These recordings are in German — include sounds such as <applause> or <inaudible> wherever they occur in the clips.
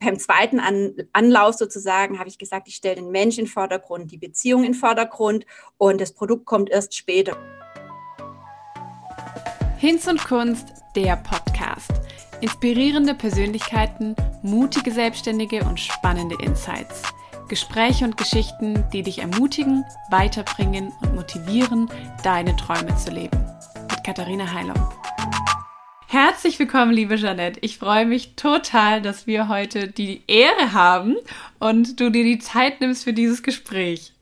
beim zweiten An Anlauf sozusagen habe ich gesagt, ich stelle den Mensch in den Vordergrund, die Beziehung in den Vordergrund und das Produkt kommt erst später. Hinz und Kunst, der Podcast. Inspirierende Persönlichkeiten, mutige Selbstständige und spannende Insights. Gespräche und Geschichten, die dich ermutigen, weiterbringen und motivieren, deine Träume zu leben. Mit Katharina Heilung. Herzlich willkommen, liebe Jeanette. Ich freue mich total, dass wir heute die Ehre haben und du dir die Zeit nimmst für dieses Gespräch.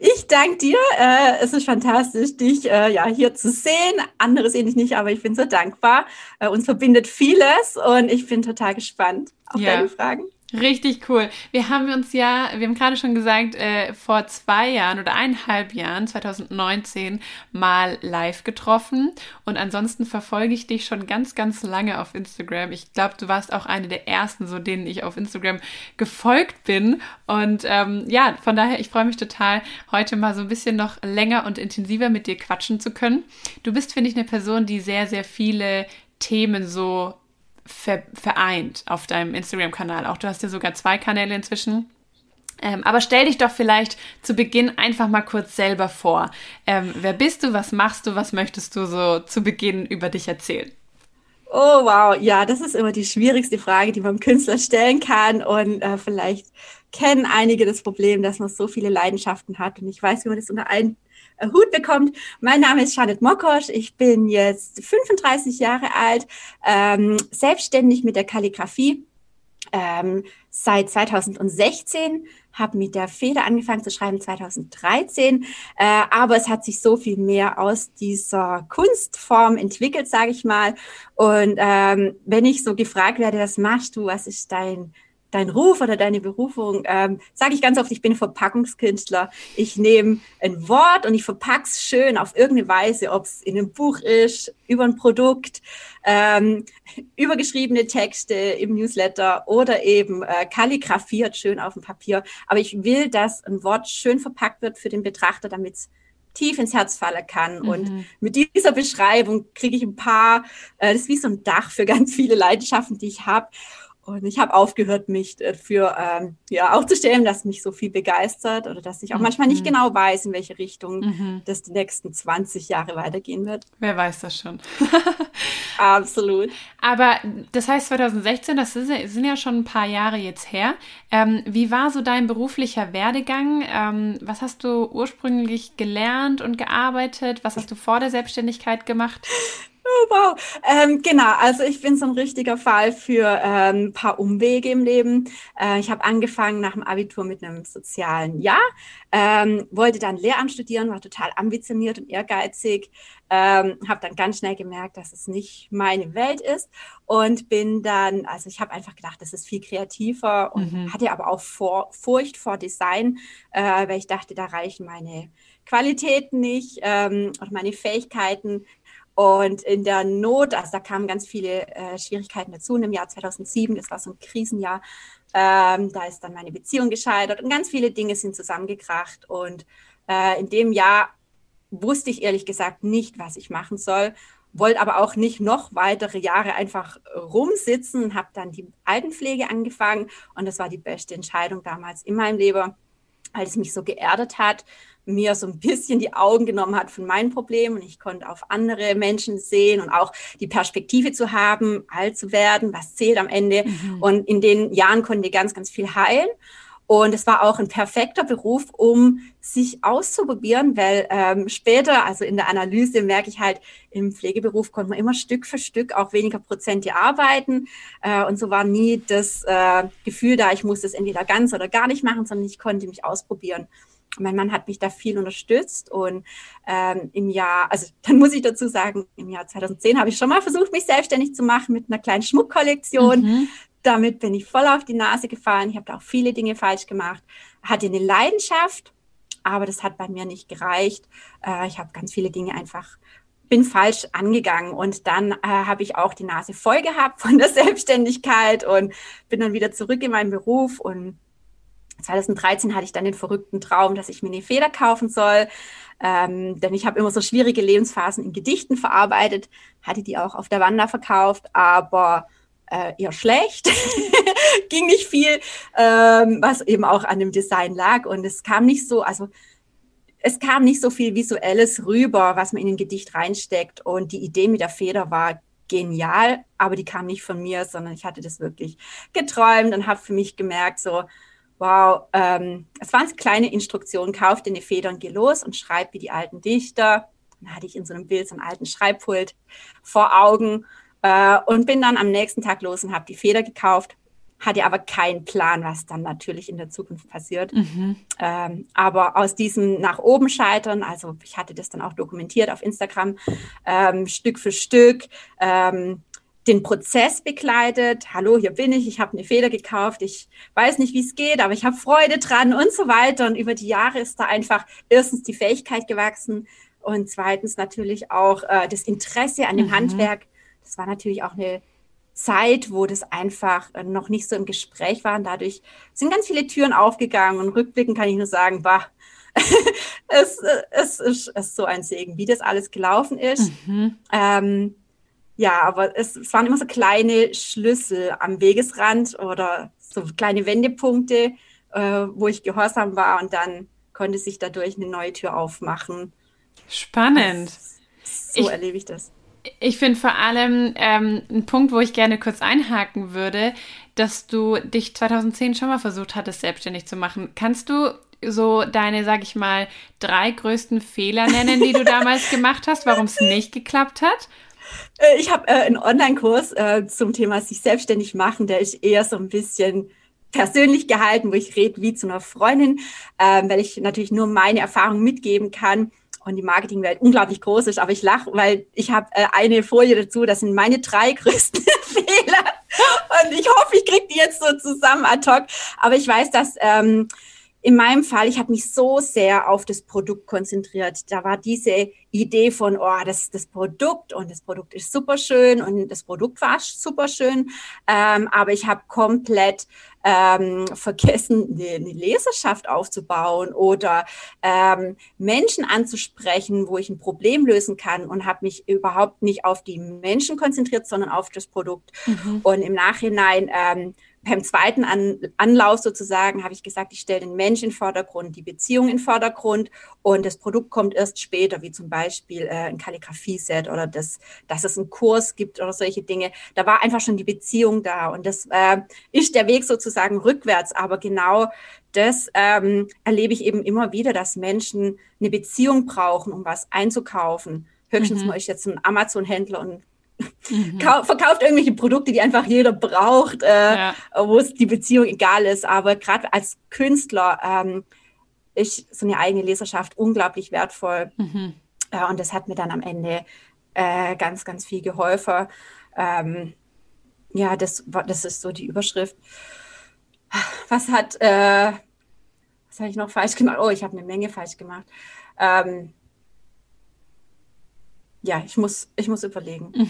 Ich danke dir. Äh, es ist fantastisch, dich äh, ja, hier zu sehen. Andere sehen dich nicht, aber ich bin so dankbar. Äh, uns verbindet vieles und ich bin total gespannt auf ja. deine Fragen. Richtig cool. Wir haben uns ja, wir haben gerade schon gesagt, äh, vor zwei Jahren oder eineinhalb Jahren, 2019, mal live getroffen. Und ansonsten verfolge ich dich schon ganz, ganz lange auf Instagram. Ich glaube, du warst auch eine der ersten, so denen ich auf Instagram gefolgt bin. Und ähm, ja, von daher, ich freue mich total, heute mal so ein bisschen noch länger und intensiver mit dir quatschen zu können. Du bist, finde ich, eine Person, die sehr, sehr viele Themen so ver vereint auf deinem Instagram-Kanal. Auch du hast ja sogar zwei Kanäle inzwischen. Ähm, aber stell dich doch vielleicht zu Beginn einfach mal kurz selber vor. Ähm, wer bist du? Was machst du? Was möchtest du so zu Beginn über dich erzählen? Oh wow, ja, das ist immer die schwierigste Frage, die man Künstler stellen kann. Und äh, vielleicht kennen einige das Problem, dass man so viele Leidenschaften hat. Und ich weiß, wie man das unter einen Hut bekommt. Mein Name ist Janet Mokosch. Ich bin jetzt 35 Jahre alt, ähm, selbstständig mit der Kalligrafie. Ähm, seit 2016 habe mit der Feder angefangen zu schreiben 2013, äh, aber es hat sich so viel mehr aus dieser Kunstform entwickelt, sage ich mal. Und ähm, wenn ich so gefragt werde, was machst du, was ist dein dein Ruf oder deine Berufung, ähm, sage ich ganz oft, ich bin Verpackungskünstler. Ich nehme ein Wort und ich verpack's schön auf irgendeine Weise, ob es in einem Buch ist, über ein Produkt, ähm, übergeschriebene Texte im Newsletter oder eben äh, kalligrafiert schön auf dem Papier. Aber ich will, dass ein Wort schön verpackt wird für den Betrachter, damit es tief ins Herz fallen kann. Mhm. Und mit dieser Beschreibung kriege ich ein paar, äh, das ist wie so ein Dach für ganz viele Leidenschaften, die ich habe. Und ich habe aufgehört, mich für ähm, ja aufzustellen, dass mich so viel begeistert oder dass ich auch mhm. manchmal nicht genau weiß, in welche Richtung mhm. das die nächsten 20 Jahre weitergehen wird. Wer weiß das schon. <laughs> <laughs> Absolut. Aber das heißt 2016, das sind ja schon ein paar Jahre jetzt her. Ähm, wie war so dein beruflicher Werdegang? Ähm, was hast du ursprünglich gelernt und gearbeitet? Was hast du vor der Selbstständigkeit gemacht? <laughs> Oh, wow. Ähm, genau, also ich bin so ein richtiger Fall für ähm, ein paar Umwege im Leben. Äh, ich habe angefangen nach dem Abitur mit einem sozialen Jahr, ähm, wollte dann Lehramt studieren, war total ambitioniert und ehrgeizig, ähm, habe dann ganz schnell gemerkt, dass es nicht meine Welt ist und bin dann, also ich habe einfach gedacht, das ist viel kreativer und mhm. hatte aber auch vor, Furcht vor Design, äh, weil ich dachte, da reichen meine Qualitäten nicht ähm, oder meine Fähigkeiten und in der Not, also da kamen ganz viele äh, Schwierigkeiten dazu. Und im Jahr 2007, das war so ein Krisenjahr, ähm, da ist dann meine Beziehung gescheitert und ganz viele Dinge sind zusammengekracht. Und äh, in dem Jahr wusste ich ehrlich gesagt nicht, was ich machen soll, wollte aber auch nicht noch weitere Jahre einfach rumsitzen und habe dann die Altenpflege angefangen. Und das war die beste Entscheidung damals in meinem Leben, weil es mich so geerdet hat mir so ein bisschen die Augen genommen hat von meinen Problemen und ich konnte auf andere Menschen sehen und auch die Perspektive zu haben, alt zu werden, was zählt am Ende. Mhm. Und in den Jahren konnte ich ganz, ganz viel heilen. Und es war auch ein perfekter Beruf, um sich auszuprobieren, weil ähm, später, also in der Analyse, merke ich halt, im Pflegeberuf konnte man immer Stück für Stück auch weniger Prozente arbeiten. Äh, und so war nie das äh, Gefühl da, ich muss das entweder ganz oder gar nicht machen, sondern ich konnte mich ausprobieren mein Mann hat mich da viel unterstützt und ähm, im Jahr, also <laughs> dann muss ich dazu sagen, im Jahr 2010 habe ich schon mal versucht, mich selbstständig zu machen mit einer kleinen Schmuckkollektion. Mhm. Damit bin ich voll auf die Nase gefallen. Ich habe da auch viele Dinge falsch gemacht. Hatte eine Leidenschaft, aber das hat bei mir nicht gereicht. Äh, ich habe ganz viele Dinge einfach bin falsch angegangen und dann äh, habe ich auch die Nase voll gehabt von der <laughs> Selbstständigkeit und bin dann wieder zurück in meinen Beruf und 2013 hatte ich dann den verrückten Traum, dass ich mir eine Feder kaufen soll. Ähm, denn ich habe immer so schwierige Lebensphasen in Gedichten verarbeitet, hatte die auch auf der Wanda verkauft, aber äh, eher schlecht. <laughs> ging nicht viel, ähm, was eben auch an dem Design lag. Und es kam nicht so, also es kam nicht so viel Visuelles rüber, was man in ein Gedicht reinsteckt. Und die Idee mit der Feder war genial, aber die kam nicht von mir, sondern ich hatte das wirklich geträumt und habe für mich gemerkt, so, wow, ähm, es waren kleine Instruktionen, kauf dir eine Feder und geh los und schreib wie die alten Dichter. Dann hatte ich in so einem Bild so einen alten Schreibpult vor Augen äh, und bin dann am nächsten Tag los und habe die Feder gekauft, hatte aber keinen Plan, was dann natürlich in der Zukunft passiert. Mhm. Ähm, aber aus diesem nach oben scheitern, also ich hatte das dann auch dokumentiert auf Instagram, ähm, Stück für Stück, ähm, den Prozess begleitet. Hallo, hier bin ich, ich habe eine Feder gekauft, ich weiß nicht, wie es geht, aber ich habe Freude dran und so weiter. Und über die Jahre ist da einfach erstens die Fähigkeit gewachsen und zweitens natürlich auch äh, das Interesse an dem mhm. Handwerk. Das war natürlich auch eine Zeit, wo das einfach äh, noch nicht so im Gespräch war. Und dadurch sind ganz viele Türen aufgegangen. Und rückblickend kann ich nur sagen, bah, <laughs> es, äh, es, ist, es, ist so ein Segen, wie das alles gelaufen ist. Mhm. Ähm, ja, aber es, es, waren immer so kleine Schlüssel am Wegesrand oder so kleine Wendepunkte, äh, wo ich gehorsam war und dann konnte sich dadurch eine neue Tür aufmachen. Spannend. Das, so ich, erlebe ich das. Ich finde vor allem ähm, ein Punkt, wo ich gerne kurz einhaken würde, dass du dich 2010 schon mal versucht hattest, selbstständig zu machen. Kannst du so deine, sag ich mal, drei größten Fehler nennen, die du <laughs> damals gemacht hast, warum es nicht geklappt hat? Äh, ich habe äh, einen Online-Kurs äh, zum Thema sich selbstständig machen, der ist eher so ein bisschen persönlich gehalten, wo ich rede wie zu einer Freundin, äh, weil ich natürlich nur meine Erfahrungen mitgeben kann und die Marketingwelt unglaublich groß ist. Aber ich lache, weil ich habe äh, eine Folie dazu, das sind meine drei <laughs> größten Fehler. Und ich hoffe, ich kriege die jetzt so zusammen ad hoc. Aber ich weiß, dass ähm, in meinem Fall, ich habe mich so sehr auf das Produkt konzentriert. Da war diese Idee von, oh, das das Produkt und das Produkt ist super schön und das Produkt war super schön. Ähm, aber ich habe komplett ähm, vergessen, eine, eine, Leserschaft aufzubauen oder ähm, Menschen anzusprechen, wo ich ein Problem lösen kann und habe mich überhaupt nicht auf die Menschen konzentriert, sondern auf das Produkt. Mhm. Und im Nachhinein ähm, beim zweiten An Anlauf sozusagen habe ich gesagt, ich stelle den Mensch in den Vordergrund, die Beziehung in den Vordergrund und das Produkt kommt erst später, wie zum Beispiel äh, ein Kalligrafie-Set oder das, dass es einen Kurs gibt oder solche Dinge. Da war einfach schon die Beziehung da und das äh, ist der Weg sozusagen rückwärts. Aber genau das ähm, erlebe ich eben immer wieder, dass Menschen eine Beziehung brauchen, um was einzukaufen. Höchstens mhm. mal ich jetzt ein Amazon-Händler und Mhm. verkauft irgendwelche Produkte, die einfach jeder braucht, äh, ja. wo es die Beziehung egal ist. Aber gerade als Künstler ähm, ist so eine eigene Leserschaft unglaublich wertvoll. Mhm. Äh, und das hat mir dann am Ende äh, ganz, ganz viel geholfen. Ähm, ja, das, das ist so die Überschrift. Was hat, äh, was habe ich noch falsch gemacht? Oh, ich habe eine Menge falsch gemacht. Ähm, ja, ich muss, ich muss überlegen. Mhm.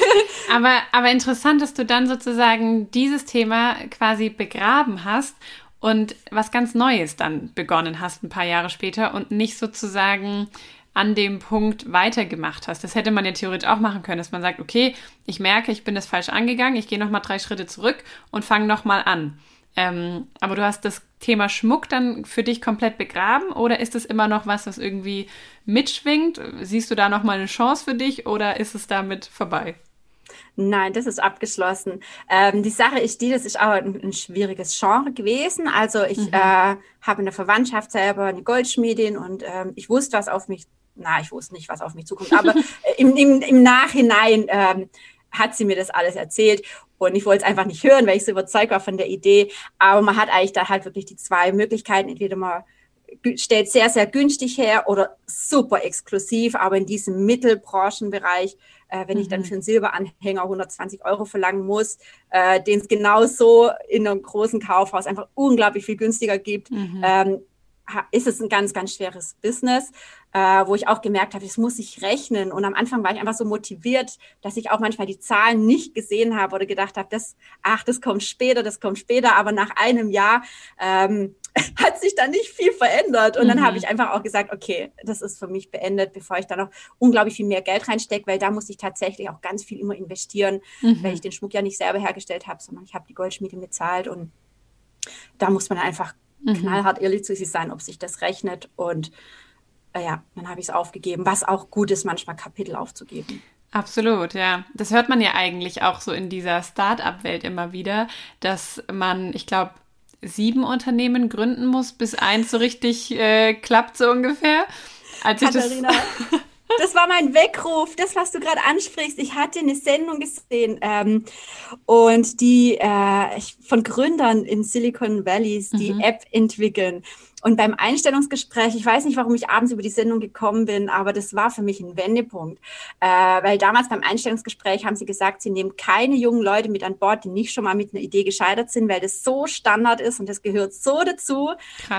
<laughs> aber, aber interessant, dass du dann sozusagen dieses Thema quasi begraben hast und was ganz Neues dann begonnen hast ein paar Jahre später und nicht sozusagen an dem Punkt weitergemacht hast. Das hätte man ja theoretisch auch machen können, dass man sagt, okay, ich merke, ich bin das falsch angegangen, ich gehe nochmal drei Schritte zurück und fange nochmal an. Ähm, aber du hast das Thema Schmuck dann für dich komplett begraben oder ist es immer noch was, was irgendwie mitschwingt? Siehst du da nochmal eine Chance für dich oder ist es damit vorbei? Nein, das ist abgeschlossen. Ähm, die Sache ist die, das ist auch ein, ein schwieriges Genre gewesen. Also ich mhm. äh, habe in der Verwandtschaft selber eine Goldschmiedin und ähm, ich wusste, was auf mich, na, ich wusste nicht, was auf mich zukommt, aber <laughs> im, im, im Nachhinein ähm, hat sie mir das alles erzählt. Und ich wollte es einfach nicht hören, weil ich so überzeugt war von der Idee. Aber man hat eigentlich da halt wirklich die zwei Möglichkeiten. Entweder man stellt sehr, sehr günstig her oder super exklusiv, aber in diesem Mittelbranchenbereich, äh, wenn mhm. ich dann mhm. für einen Silberanhänger 120 Euro verlangen muss, äh, den es genauso in einem großen Kaufhaus einfach unglaublich viel günstiger gibt, mhm. ähm, ist es ein ganz, ganz schweres Business, äh, wo ich auch gemerkt habe, das muss ich rechnen. Und am Anfang war ich einfach so motiviert, dass ich auch manchmal die Zahlen nicht gesehen habe oder gedacht habe, das, ach, das kommt später, das kommt später. Aber nach einem Jahr ähm, <laughs> hat sich dann nicht viel verändert. Und dann Mhm. habe ich einfach auch gesagt, okay, das ist für mich beendet, bevor ich da noch unglaublich viel mehr Geld reinstecke, weil da musste ich tatsächlich auch ganz viel immer investieren, Mhm. weil ich den Schmuck ja nicht selber hergestellt habe, sondern ich habe die Goldschmiede bezahlt und da muss man einfach Mhm. knallhart ehrlich zu sich sein, ob sich das rechnet. Und äh, ja, dann habe ich es aufgegeben, was auch gut ist, manchmal Kapitel aufzugeben. Absolut, ja. Das hört man ja eigentlich auch so in dieser Start-up-Welt immer wieder, dass man, ich glaube, sieben Unternehmen gründen muss, bis eins so richtig äh, klappt, so ungefähr. Als Katharina, das war mein Weckruf, das, was du gerade ansprichst. Ich hatte eine Sendung gesehen ähm, und die äh, von Gründern in Silicon Valleys, die Mhm. App entwickeln. Und beim Einstellungsgespräch, ich weiß nicht, warum ich abends über die Sendung gekommen bin, aber das war für mich ein Wendepunkt. Äh, weil damals beim Einstellungsgespräch haben sie gesagt, sie nehmen keine jungen Leute mit an Bord, die nicht schon mal mit einer Idee gescheitert sind, weil das so Standard ist und das gehört so dazu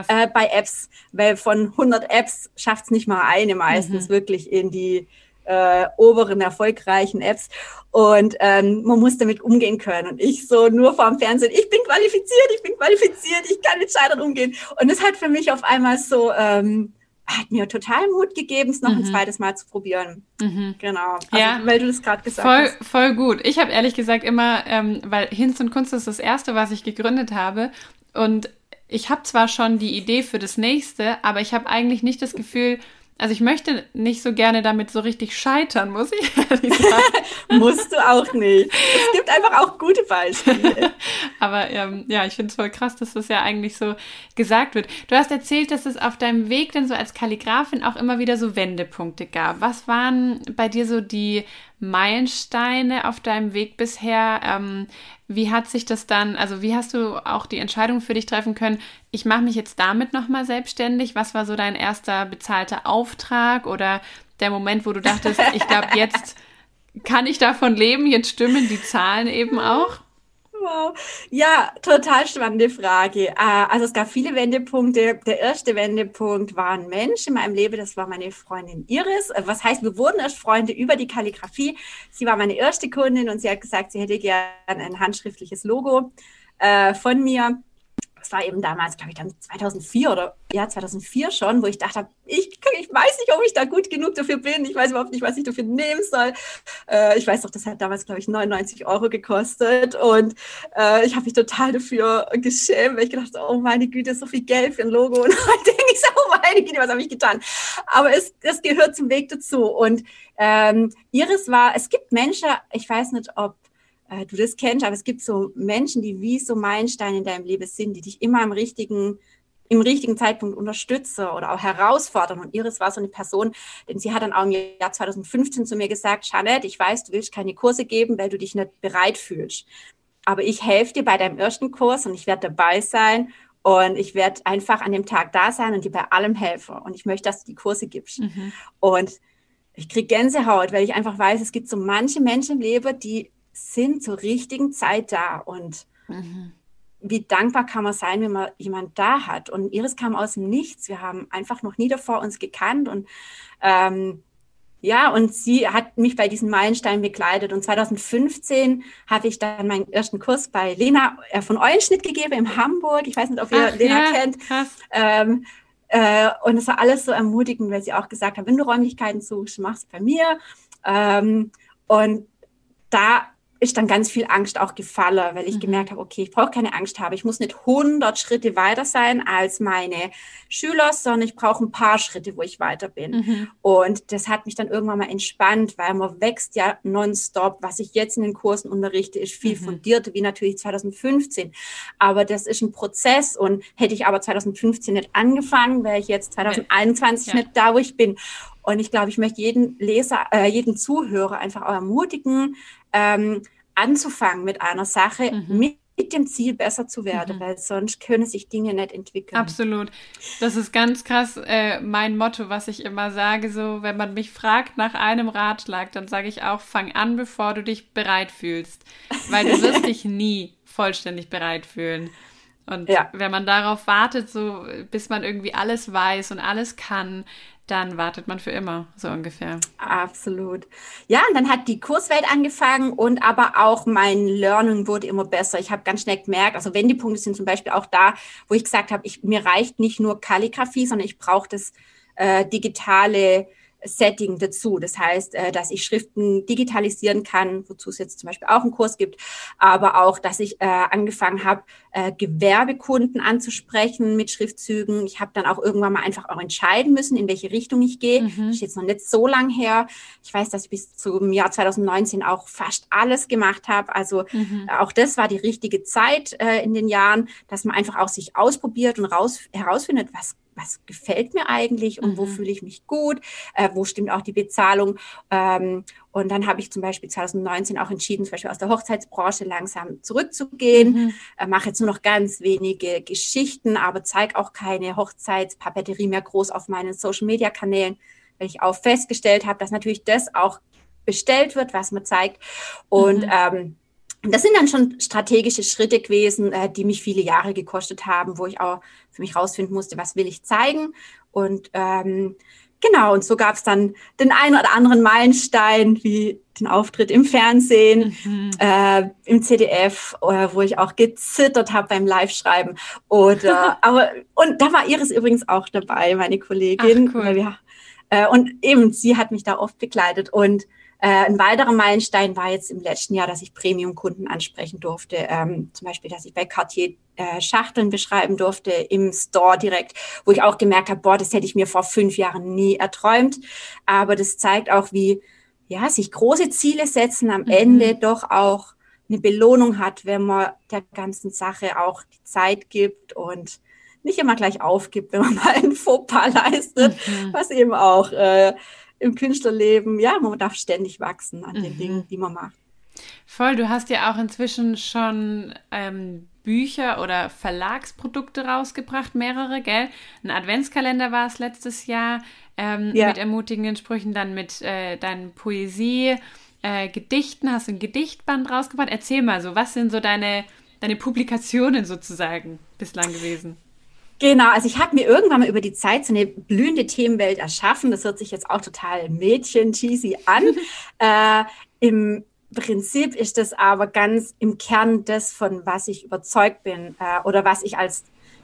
äh, bei Apps, weil von 100 Apps schafft es nicht mal eine meistens wirklich in die äh, oberen erfolgreichen Apps und ähm, man muss damit umgehen können und ich so nur vorm Fernsehen, ich bin qualifiziert, ich bin qualifiziert, ich kann mit Scheitern umgehen und es hat für mich auf einmal so ähm, hat mir total Mut gegeben, es noch ein Mhm. zweites Mal zu probieren. Mhm. Genau, also, Ja. weil du das gerade gesagt Voll, hast. voll gut. Ich habe ehrlich gesagt immer, ähm, weil Hinz und Kunst ist das erste, was ich gegründet habe. Und ich habe zwar schon die Idee für das nächste, aber ich habe eigentlich nicht das Gefühl, also ich möchte nicht so gerne damit so richtig scheitern, muss ich ehrlich sagen. <laughs> Musst du auch nicht. Es gibt einfach auch gute Beispiele. <laughs> Aber ähm, ja, ich finde es voll krass, dass das ja eigentlich so gesagt wird. Du hast erzählt, dass es auf deinem Weg dann so als Kalligrafin auch immer wieder so Wendepunkte gab. Was waren bei dir so die Meilensteine auf deinem Weg bisher? Ähm, wie hat sich das dann, also wie hast du auch die Entscheidung für dich treffen können, ich mache mich jetzt damit nochmal selbstständig? Was war so dein erster bezahlter Auftrag oder der Moment, wo du dachtest, ich glaube, <laughs> jetzt kann ich davon leben, jetzt stimmen die Zahlen eben auch? Wow. Ja, total spannende Frage. Äh, Also es gab viele Wendepunkte. Der erste Wendepunkt war ein Mensch in meinem Leben, das war meine Freundin Iris. Äh, Was heißt, wir wurden erst Freunde über die Kalligrafie. Sie war meine erste Kundin und sie hat gesagt, sie hätte gerne ein handschriftliches Logo äh, von mir. Das war eben damals, glaube ich, dann 2004 oder ja, 2004 schon, wo ich dachte, ich, ich weiß nicht, ob ich da gut genug dafür bin. Ich weiß überhaupt nicht, was ich dafür nehmen soll. Äh, ich weiß doch, das hat damals, glaube ich, 99 Euro gekostet. Und äh, ich habe mich total dafür geschämt, weil ich gedacht oh meine Güte, so viel Geld für ein Logo. <laughs> Und heute denke ich so, oh meine Güte, was habe ich getan? Aber es, es gehört zum Weg dazu. Und ähm, Iris war, es gibt Menschen, ich weiß nicht, ob äh, du das kennst, aber es gibt so Menschen, die wie so Meilensteine in deinem Leben sind, die dich immer im richtigen im richtigen Zeitpunkt unterstützen oder auch herausfordern. Und Iris war so eine Person, denn sie hat dann auch im Jahr 2015 zu mir gesagt, Jeanette, ich weiß, du willst keine Kurse geben, weil du dich nicht bereit fühlst. Aber ich helfe dir bei deinem ersten Kurs und ich werde dabei sein und ich werde einfach an dem Tag da sein und dir bei allem helfen. Und ich möchte, dass du die Kurse gibst. Mhm. Und ich kriege Gänsehaut, weil ich einfach weiß, es gibt so manche Menschen im Leben, die sind zur richtigen Zeit da. Und Mhm. wie dankbar kann man sein, wenn man jemand da hat. Und Iris kam aus dem Nichts. Wir haben einfach noch nie davor uns gekannt. Und ähm, ja, und sie hat mich bei diesen Meilensteinen begleitet. Und 2015 habe ich dann meinen ersten Kurs bei Lena äh, von Eulenschnitt gegeben in Hamburg. Ich weiß nicht, ob ihr Ach, Lena ja, kennt. Ähm, äh, und es war alles so ermutigend, weil sie auch gesagt hat, wenn du Räumlichkeiten suchst, mach's bei mir. Ähm, und da ist dann ganz viel Angst auch gefallen, weil ich Mhm. gemerkt habe, okay, ich brauche keine Angst haben. Ich muss nicht 100 Schritte weiter sein als meine Schüler, sondern ich brauche ein paar Schritte, wo ich weiter bin. Mhm. Und das hat mich dann irgendwann mal entspannt, weil man wächst ja nonstop. Was ich jetzt in den Kursen unterrichte, ist viel Mhm. fundierter wie natürlich 2015. Aber das ist ein Prozess und hätte ich aber 2015 nicht angefangen, wäre ich jetzt 2021 Ja. nicht da, wo ich bin. Und ich glaube, ich möchte jeden Leser, äh, jeden Zuhörer einfach auch ermutigen, ähm, anzufangen mit einer Sache, Mhm. mit dem Ziel besser zu werden, Mhm. weil sonst können sich Dinge nicht entwickeln. Absolut. Das ist ganz krass äh, mein Motto, was ich immer sage. So, wenn man mich fragt nach einem Ratschlag, dann sage ich auch, fang an, bevor du dich bereit fühlst. Weil du wirst dich <laughs> nie vollständig bereit fühlen. Und Ja. wenn man darauf wartet, so bis man irgendwie alles weiß und alles kann, dann wartet man für immer, so ungefähr. Absolut. Ja, und dann hat die Kurswelt angefangen und aber auch mein Learning wurde immer besser. Ich habe ganz schnell gemerkt, also Wendepunkte sind zum Beispiel auch da, wo ich gesagt habe, mir reicht nicht nur Kalligrafie, sondern ich brauche das äh, digitale Setting dazu. Das heißt, äh, dass ich Schriften digitalisieren kann, wozu es jetzt zum Beispiel auch einen Kurs gibt, aber auch, dass ich äh, angefangen habe, äh, Gewerbekunden anzusprechen mit Schriftzügen. Ich habe dann auch irgendwann mal einfach auch entscheiden müssen, in welche Richtung ich gehe. Mhm. Das ist jetzt noch nicht so lang her. Ich weiß, dass ich bis zum Jahr 2019 auch fast alles gemacht habe. Also mhm. auch das war die richtige Zeit in den Jahren, dass man einfach auch sich ausprobiert und raus, herausfindet, was was gefällt mir eigentlich und mhm. wo fühle ich mich gut, äh, wo stimmt auch die Bezahlung. Ähm, und dann habe ich zum Beispiel 2019 auch entschieden, zum Beispiel aus der Hochzeitsbranche langsam zurückzugehen. Mhm. Äh, mache jetzt nur noch ganz wenige Geschichten, aber zeige auch keine Hochzeitspapeterie mehr groß auf meinen Social-Media-Kanälen, weil ich auch festgestellt habe, dass natürlich das auch bestellt wird, was man zeigt. Und mhm. ähm, das sind dann schon strategische Schritte gewesen, äh, die mich viele Jahre gekostet haben, wo ich auch für mich rausfinden musste, was will ich zeigen. Und ähm, genau, und so gab es dann den einen oder anderen Meilenstein, wie den Auftritt im Fernsehen, mhm. äh, im CDF, äh, wo ich auch gezittert habe beim Live-Schreiben. Oder, <laughs> aber, und da war Iris übrigens auch dabei, meine Kollegin. Ach, cool. wir, äh, und eben, sie hat mich da oft begleitet. Und ein weiterer Meilenstein war jetzt im letzten Jahr, dass ich Premium-Kunden ansprechen durfte. Ähm, zum Beispiel, dass ich bei Cartier äh, Schachteln beschreiben durfte im Store direkt, wo ich auch gemerkt habe, boah, das hätte ich mir vor fünf Jahren nie erträumt. Aber das zeigt auch, wie ja, sich große Ziele setzen am mhm. Ende doch auch eine Belohnung hat, wenn man der ganzen Sache auch die Zeit gibt und nicht immer gleich aufgibt, wenn man <laughs> mal ein Fauxpas leistet, mhm. was eben auch äh, im Künstlerleben, ja, man darf ständig wachsen an den mhm. Dingen, die man macht. Voll, du hast ja auch inzwischen schon ähm, Bücher oder Verlagsprodukte rausgebracht, mehrere, gell? Ein Adventskalender war es letztes Jahr ähm, ja. mit ermutigenden Sprüchen, dann mit äh, deinen Poesie, äh, Gedichten, hast du ein Gedichtband rausgebracht. Erzähl mal so, was sind so deine, deine Publikationen sozusagen bislang gewesen? Genau, also ich habe mir irgendwann mal über die Zeit so eine blühende Themenwelt erschaffen. Das hört sich jetzt auch total Mädchen-cheesy an. <laughs> äh, Im Prinzip ist das aber ganz im Kern das, von was ich überzeugt bin äh, oder was ich als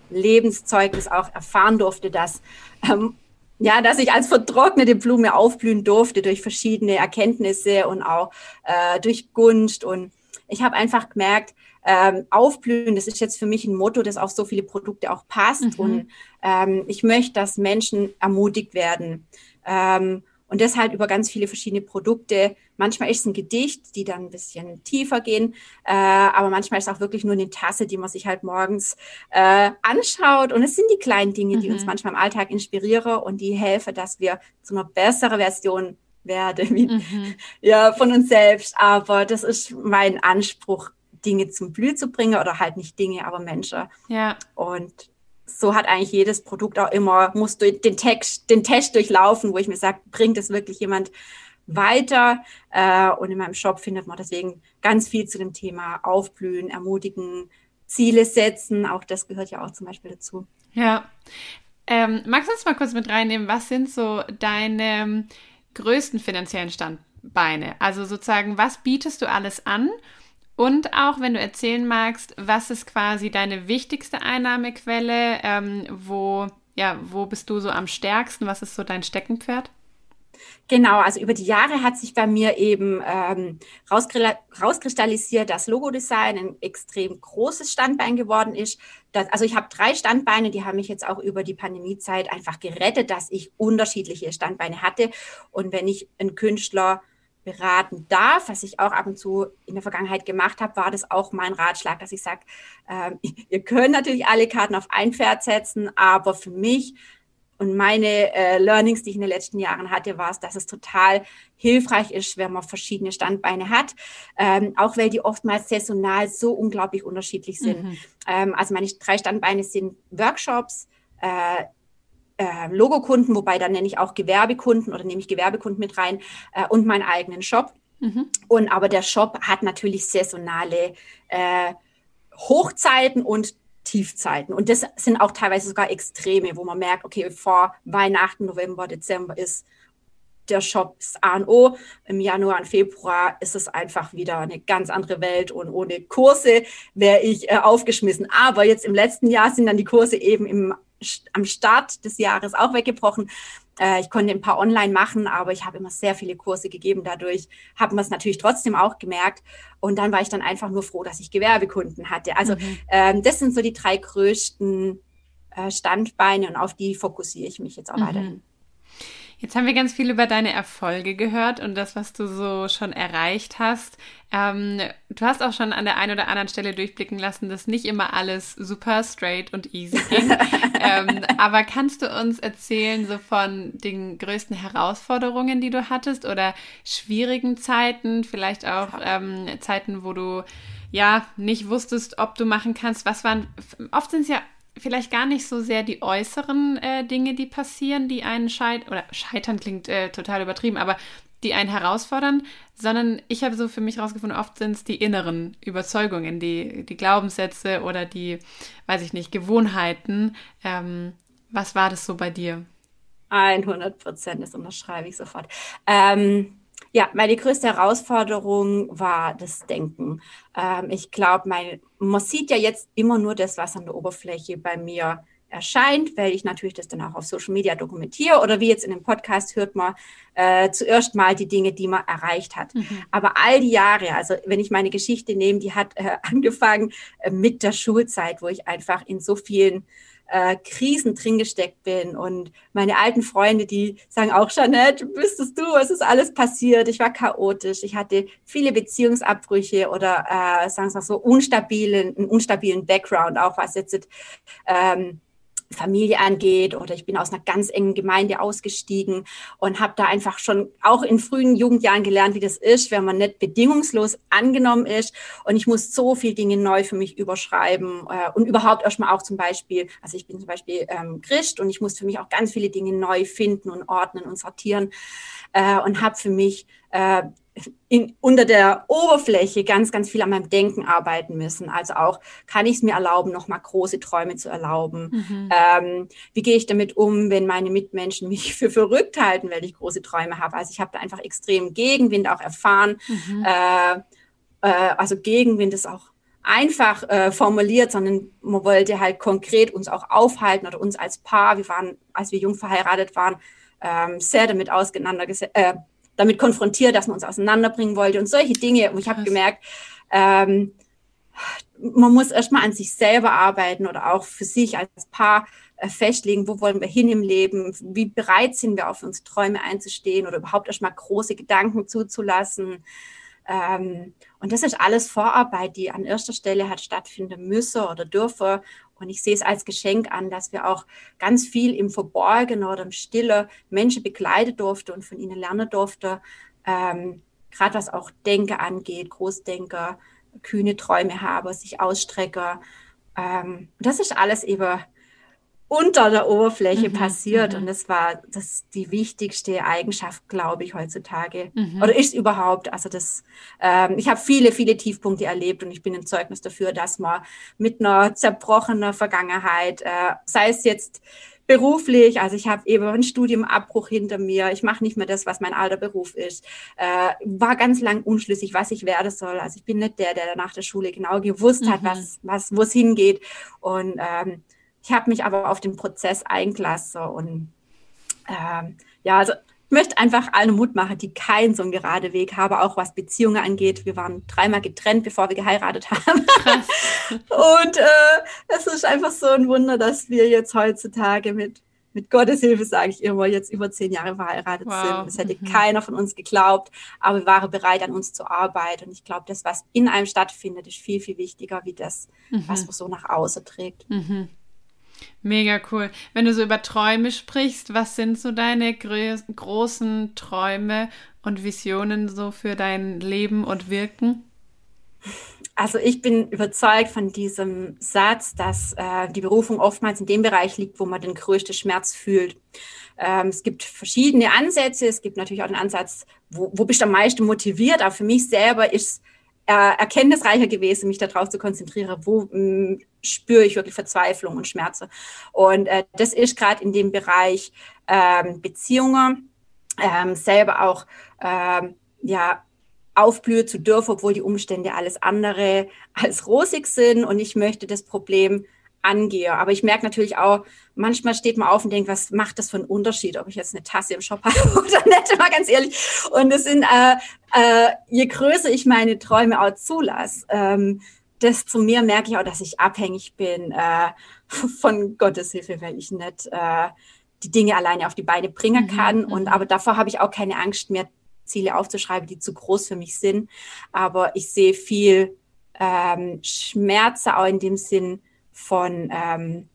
Lebenszeugnis auch erfahren durfte, dass ähm, ja, dass ich als vertrocknete Blume aufblühen durfte durch verschiedene Erkenntnisse und auch äh, durch Gunst. Und ich habe einfach gemerkt, ähm, aufblühen, das ist jetzt für mich ein Motto, das auf so viele Produkte auch passt. Mhm. Und ähm, ich möchte, dass Menschen ermutigt werden. Ähm, und deshalb über ganz viele verschiedene Produkte. Manchmal ist es ein Gedicht, die dann ein bisschen tiefer gehen, äh, aber manchmal ist es auch wirklich nur eine Tasse, die man sich halt morgens äh, anschaut. Und es sind die kleinen Dinge, die mhm. uns manchmal im Alltag inspirieren und die helfen, dass wir zu einer besseren Version werden, wie, mhm. <laughs> ja, von uns selbst. Aber das ist mein Anspruch, Dinge zum Blühen zu bringen oder halt nicht Dinge, aber Menschen. Ja. Und so hat eigentlich jedes Produkt auch immer, muss durch den Text, den Test durchlaufen, wo ich mir sage, bringt es wirklich jemand weiter? Äh, und in meinem Shop findet man deswegen ganz viel zu dem Thema Aufblühen, ermutigen, Ziele setzen. Auch das gehört ja auch zum Beispiel dazu. Ja. Ähm, magst du uns mal kurz mit reinnehmen, was sind so deine größten finanziellen Standbeine? Also sozusagen, was bietest du alles an und auch, wenn du erzählen magst, was ist quasi deine wichtigste Einnahmequelle? Ähm, wo, ja, wo bist du so am stärksten? Was ist so dein Steckenpferd? Genau, also über die Jahre hat sich bei mir eben ähm, rauskristallisiert, dass Logodesign ein extrem großes Standbein geworden ist. Das, also ich habe drei Standbeine, die haben mich jetzt auch über die Pandemiezeit einfach gerettet, dass ich unterschiedliche Standbeine hatte. Und wenn ich einen Künstler beraten darf, was ich auch ab und zu in der Vergangenheit gemacht habe, war das auch mein Ratschlag, dass ich sage, äh, <laughs> ihr könnt natürlich alle Karten auf ein Pferd setzen, aber für mich und meine äh, Learnings, die ich in den letzten Jahren hatte, war es, dass es total hilfreich ist, wenn man verschiedene Standbeine hat, ähm, auch weil die oftmals saisonal so unglaublich unterschiedlich sind. Mhm. Ähm, also meine drei Standbeine sind Workshops, äh, äh, Logokunden, wobei dann nenne ich auch Gewerbekunden oder nehme ich Gewerbekunden mit rein äh, und meinen eigenen Shop. Mhm. Und aber der Shop hat natürlich saisonale äh, Hochzeiten und Tiefzeiten. Und das sind auch teilweise sogar Extreme, wo man merkt, okay, vor Weihnachten, November, Dezember ist der Shop ist A und O. Im Januar und Februar ist es einfach wieder eine ganz andere Welt und ohne Kurse wäre ich äh, aufgeschmissen. Aber jetzt im letzten Jahr sind dann die Kurse eben im, am Start des Jahres auch weggebrochen. Äh, ich konnte ein paar online machen, aber ich habe immer sehr viele Kurse gegeben. Dadurch haben wir es natürlich trotzdem auch gemerkt. Und dann war ich dann einfach nur froh, dass ich Gewerbekunden hatte. Also mhm. ähm, das sind so die drei größten äh, Standbeine und auf die fokussiere ich mich jetzt auch mhm. weiterhin. Jetzt haben wir ganz viel über deine Erfolge gehört und das, was du so schon erreicht hast. Ähm, du hast auch schon an der einen oder anderen Stelle durchblicken lassen, dass nicht immer alles super straight und easy ging. <laughs> ähm, aber kannst du uns erzählen so von den größten Herausforderungen, die du hattest oder schwierigen Zeiten, vielleicht auch ähm, Zeiten, wo du ja nicht wusstest, ob du machen kannst? Was waren, oft sind es ja vielleicht gar nicht so sehr die äußeren äh, Dinge, die passieren, die einen scheitern, oder scheitern klingt äh, total übertrieben, aber die einen herausfordern, sondern ich habe so für mich herausgefunden, oft sind es die inneren Überzeugungen, die, die Glaubenssätze oder die, weiß ich nicht, Gewohnheiten. Ähm, was war das so bei dir? 100 Prozent, das unterschreibe ich sofort. Ähm, ja, meine größte Herausforderung war das Denken. Ähm, ich glaube, man sieht ja jetzt immer nur das, was an der Oberfläche bei mir erscheint, weil ich natürlich das dann auch auf Social Media dokumentiere oder wie jetzt in dem Podcast hört man äh, zuerst mal die Dinge, die man erreicht hat. Mhm. Aber all die Jahre, also wenn ich meine Geschichte nehme, die hat äh, <laughs> angefangen äh, mit der Schulzeit, wo ich einfach in so vielen äh, Krisen drin gesteckt bin. Und meine alten Freunde, die sagen auch, Jeanette, bist es du, was ist alles passiert? Ich war chaotisch, ich hatte viele Beziehungsabbrüche oder äh, sagen wir mal so unstabilen, einen unstabilen Background, auch was jetzt ähm, Familie angeht oder ich bin aus einer ganz engen Gemeinde ausgestiegen und habe da einfach schon auch in frühen Jugendjahren gelernt, wie das ist, wenn man nicht bedingungslos angenommen ist. Und ich muss so viele Dinge neu für mich überschreiben äh, und überhaupt erstmal auch zum Beispiel, also ich bin zum Beispiel ähm, Christ und ich muss für mich auch ganz viele Dinge neu finden und ordnen und sortieren äh, und habe für mich äh, in, unter der Oberfläche ganz, ganz viel an meinem Denken arbeiten müssen. Also auch, kann ich es mir erlauben, nochmal große Träume zu erlauben? Mhm. Ähm, wie gehe ich damit um, wenn meine Mitmenschen mich für verrückt halten, weil ich große Träume habe? Also ich habe da einfach extrem Gegenwind auch erfahren. Mhm. Äh, äh, also Gegenwind ist auch einfach äh, formuliert, sondern man wollte halt konkret uns auch aufhalten oder uns als Paar, wir waren, als wir jung verheiratet waren, ähm, sehr damit auseinandergesetzt, äh, damit konfrontiert, dass man uns auseinanderbringen wollte und solche Dinge. Und ich habe gemerkt, ähm, man muss erstmal an sich selber arbeiten oder auch für sich als Paar äh, festlegen, wo wollen wir hin im Leben, wie bereit sind wir auf unsere Träume einzustehen oder überhaupt erstmal große Gedanken zuzulassen. Ähm, und das ist alles Vorarbeit, die an erster Stelle hat stattfinden müssen oder dürfen. Und ich sehe es als Geschenk an, dass wir auch ganz viel im Verborgenen oder im Stille Menschen begleiten durfte und von ihnen lernen durfte. Ähm, Gerade was auch Denke angeht, Großdenker, kühne Träume habe, sich ausstrecke. Ähm, das ist alles eben unter der Oberfläche mhm, passiert. Mhm. Und das war das die wichtigste Eigenschaft, glaube ich, heutzutage. Mhm. Oder ist überhaupt. Also das, ähm, ich habe viele, viele Tiefpunkte erlebt und ich bin ein Zeugnis dafür, dass man mit einer zerbrochenen Vergangenheit, äh, sei es jetzt beruflich, also ich habe eben einen Studiumabbruch hinter mir, ich mache nicht mehr das, was mein alter Beruf ist, äh, war ganz lang unschlüssig, was ich werden soll. Also ich bin nicht der, der nach der Schule genau gewusst hat, mhm. was, was, wo es hingeht. Und ähm, ich habe mich aber auf den Prozess eingelassen und ähm, ja, also ich möchte einfach allen Mut machen, die keinen so einen gerade Weg haben, auch was Beziehungen angeht. Wir waren dreimal getrennt, bevor wir geheiratet haben. <laughs> und äh, es ist einfach so ein Wunder, dass wir jetzt heutzutage mit, mit Gottes Hilfe, sage ich immer, jetzt über zehn Jahre verheiratet wow. sind. Das hätte mhm. keiner von uns geglaubt, aber wir waren bereit, an uns zu arbeiten. Und ich glaube, das, was in einem stattfindet, ist viel, viel wichtiger, wie das, mhm. was man so nach außen trägt. Mhm. Mega cool. Wenn du so über Träume sprichst, was sind so deine gro großen Träume und Visionen so für dein Leben und Wirken? Also ich bin überzeugt von diesem Satz, dass äh, die Berufung oftmals in dem Bereich liegt, wo man den größten Schmerz fühlt. Ähm, es gibt verschiedene Ansätze. Es gibt natürlich auch den Ansatz, wo, wo bist du am meisten motiviert. Aber für mich selber ist äh, erkenntnisreicher gewesen, mich darauf zu konzentrieren, wo mh, hm, spüre ich wirklich Verzweiflung und Schmerzen. Und äh, das ist gerade in dem Bereich ähm, Beziehungen ähm, selber auch ähm, ja aufblühen zu dürfen, obwohl die Umstände alles andere <laughs> als rosig sind. Und ich möchte das Problem angehe. Aber ich merke natürlich auch, manchmal steht man auf und denkt, was macht das für einen Unterschied, ob ich jetzt eine Tasse im Shop <laughs> habe oder nicht, mal ganz ehrlich. Und es sind, äh, äh, je größer ich meine Träume auch zulasse, ähm, desto mehr merke ich auch, dass ich abhängig bin äh, von Gottes Hilfe, weil ich nicht äh, die Dinge alleine auf die Beine bringen mhm, kann. Mhm. Und aber davor habe ich auch keine Angst mehr, Ziele aufzuschreiben, die zu groß für mich sind. Aber ich sehe viel ähm, Schmerz auch in dem Sinn, von, ähm,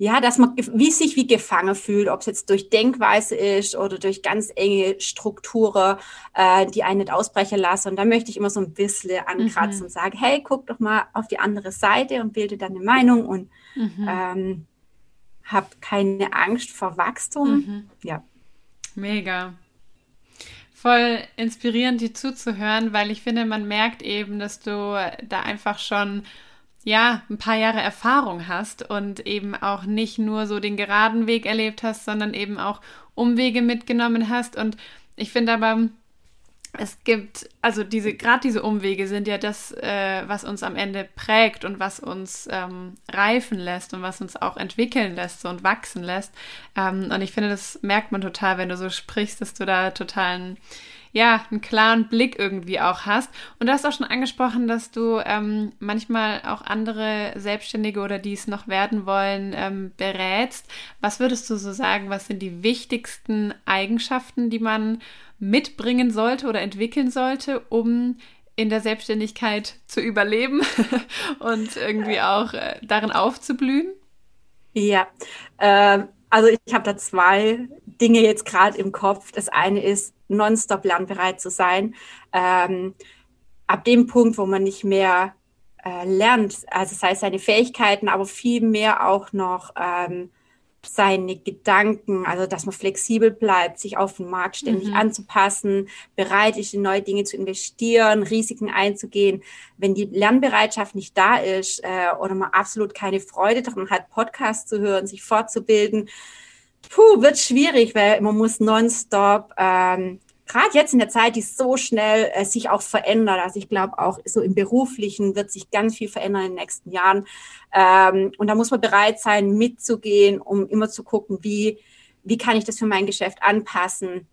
ja, dass man wie sich wie gefangen fühlt, ob es jetzt durch Denkweise ist oder durch ganz enge Strukturen, äh, die einen nicht ausbrechen lassen. Und da möchte ich immer so ein bisschen ankratzen mhm. und sagen, hey, guck doch mal auf die andere Seite und bilde deine Meinung und mhm. ähm, hab keine Angst vor Wachstum. Mhm. Ja. Mega. Voll inspirierend, dir zuzuhören, weil ich finde, man merkt eben, dass du da einfach schon ja, ein paar Jahre Erfahrung hast und eben auch nicht nur so den geraden Weg erlebt hast, sondern eben auch Umwege mitgenommen hast. Und ich finde aber, es gibt, also diese, gerade diese Umwege sind ja das, äh, was uns am Ende prägt und was uns ähm, reifen lässt und was uns auch entwickeln lässt und wachsen lässt. Ähm, und ich finde, das merkt man total, wenn du so sprichst, dass du da totalen ja, einen klaren Blick irgendwie auch hast. Und du hast auch schon angesprochen, dass du ähm, manchmal auch andere Selbstständige oder die es noch werden wollen, ähm, berätst. Was würdest du so sagen, was sind die wichtigsten Eigenschaften, die man mitbringen sollte oder entwickeln sollte, um in der Selbstständigkeit zu überleben <laughs> und irgendwie auch äh, darin aufzublühen? Ja, äh, also ich habe da zwei Dinge jetzt gerade im Kopf. Das eine ist, nonstop lernbereit zu sein. Ähm, ab dem Punkt, wo man nicht mehr äh, lernt, also sei es seine Fähigkeiten, aber viel mehr auch noch ähm, seine Gedanken, also dass man flexibel bleibt, sich auf den Markt ständig mhm. anzupassen, bereit ist, in neue Dinge zu investieren, Risiken einzugehen. Wenn die Lernbereitschaft nicht da ist äh, oder man absolut keine Freude daran hat, Podcasts zu hören, sich fortzubilden, puh, wird schwierig, weil man muss nonstop, ähm, gerade jetzt in der Zeit, die so schnell äh, sich auch verändert. Also ich glaube auch so im Beruflichen wird sich ganz viel verändern in den nächsten Jahren. Ähm, und da muss man bereit sein, mitzugehen, um immer zu gucken, wie, wie kann ich das für mein Geschäft anpassen.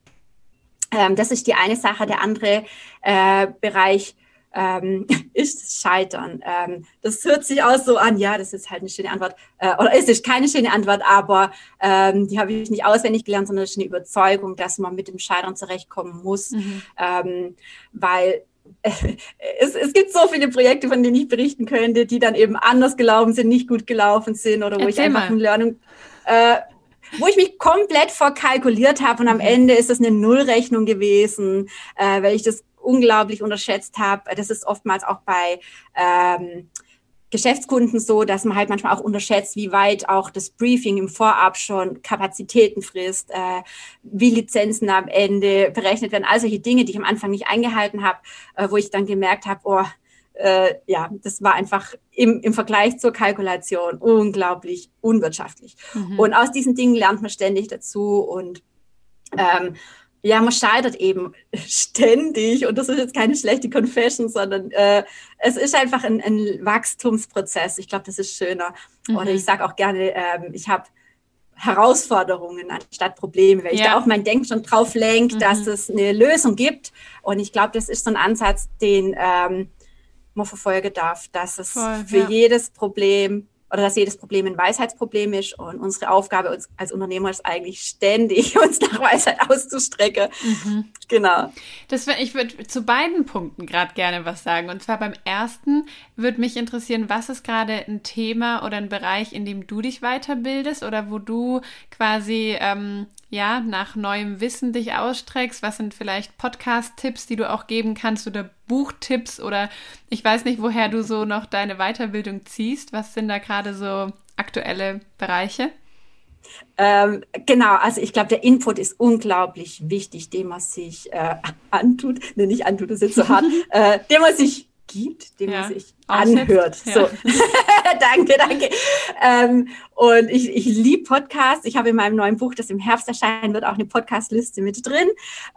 Ähm, das ist die eine Sache. Der andere äh, Bereich ähm, <laughs> ist das Scheitern? Ähm, das hört sich auch so an, ja, das ist halt eine schöne Antwort. Äh, oder ist es keine schöne Antwort, aber ähm, die habe ich nicht auswendig gelernt, sondern es ist eine Überzeugung, dass man mit dem Scheitern zurechtkommen muss, mhm. ähm, weil <laughs> es, es, gibt so viele Projekte, von denen ich berichten könnte, die dann eben anders gelaufen sind, nicht gut gelaufen sind oder wo Erzähl ich einfach ein Learning, äh, wo ich mich komplett verkalkuliert habe und am mhm. Ende ist das eine Nullrechnung gewesen, äh, weil ich das unglaublich unterschätzt habe. Das ist oftmals auch bei ähm, Geschäftskunden so, dass man halt manchmal auch unterschätzt, wie weit auch das Briefing im Vorab schon Kapazitäten frisst, äh, wie Lizenzen am Ende berechnet werden, all solche Dinge, die ich am Anfang nicht eingehalten habe, äh, wo ich dann gemerkt habe, oh, äh, ja, das war einfach im, im Vergleich zur Kalkulation unglaublich unwirtschaftlich. Mhm. Und aus diesen Dingen lernt man ständig dazu und ähm, ja, man scheitert eben <laughs> ständig und das ist jetzt keine schlechte Confession, sondern äh, es ist einfach ein, ein Wachstumsprozess. Ich glaube, das ist schöner. Mhm. Oder ich sage auch gerne, ähm, ich habe Herausforderungen anstatt Probleme, weil ja. ich da auch mein Denken schon drauf lenke, mhm. dass es eine Lösung gibt. Und ich glaube, das ist so ein Ansatz, den ähm, man verfolgen darf, dass es Voll, für ja. jedes Problem oder dass jedes Problem ein Weisheitsproblem ist. Und unsere Aufgabe uns als Unternehmer ist eigentlich ständig, <laughs> uns nach Weisheit auszustrecken. Mhm. Genau. Das ich würde zu beiden Punkten gerade gerne was sagen. Und zwar beim ersten würde mich interessieren, was ist gerade ein Thema oder ein Bereich, in dem du dich weiterbildest oder wo du quasi ähm, ja, nach neuem Wissen dich ausstreckst? Was sind vielleicht Podcast-Tipps, die du auch geben kannst oder Buchtipps oder ich weiß nicht, woher du so noch deine Weiterbildung ziehst? Was sind da gerade so aktuelle Bereiche? Ähm, genau, also ich glaube, der Input ist unglaublich wichtig, den man sich äh, <laughs> antut, ne, nicht antut, das ist jetzt so hart, <laughs> äh, den man sich gibt, den ja. man sich anhört. Ja. So. <laughs> danke, danke. Ähm, und ich, ich liebe Podcasts. Ich habe in meinem neuen Buch, das im Herbst erscheinen wird, auch eine Podcast-Liste mit drin.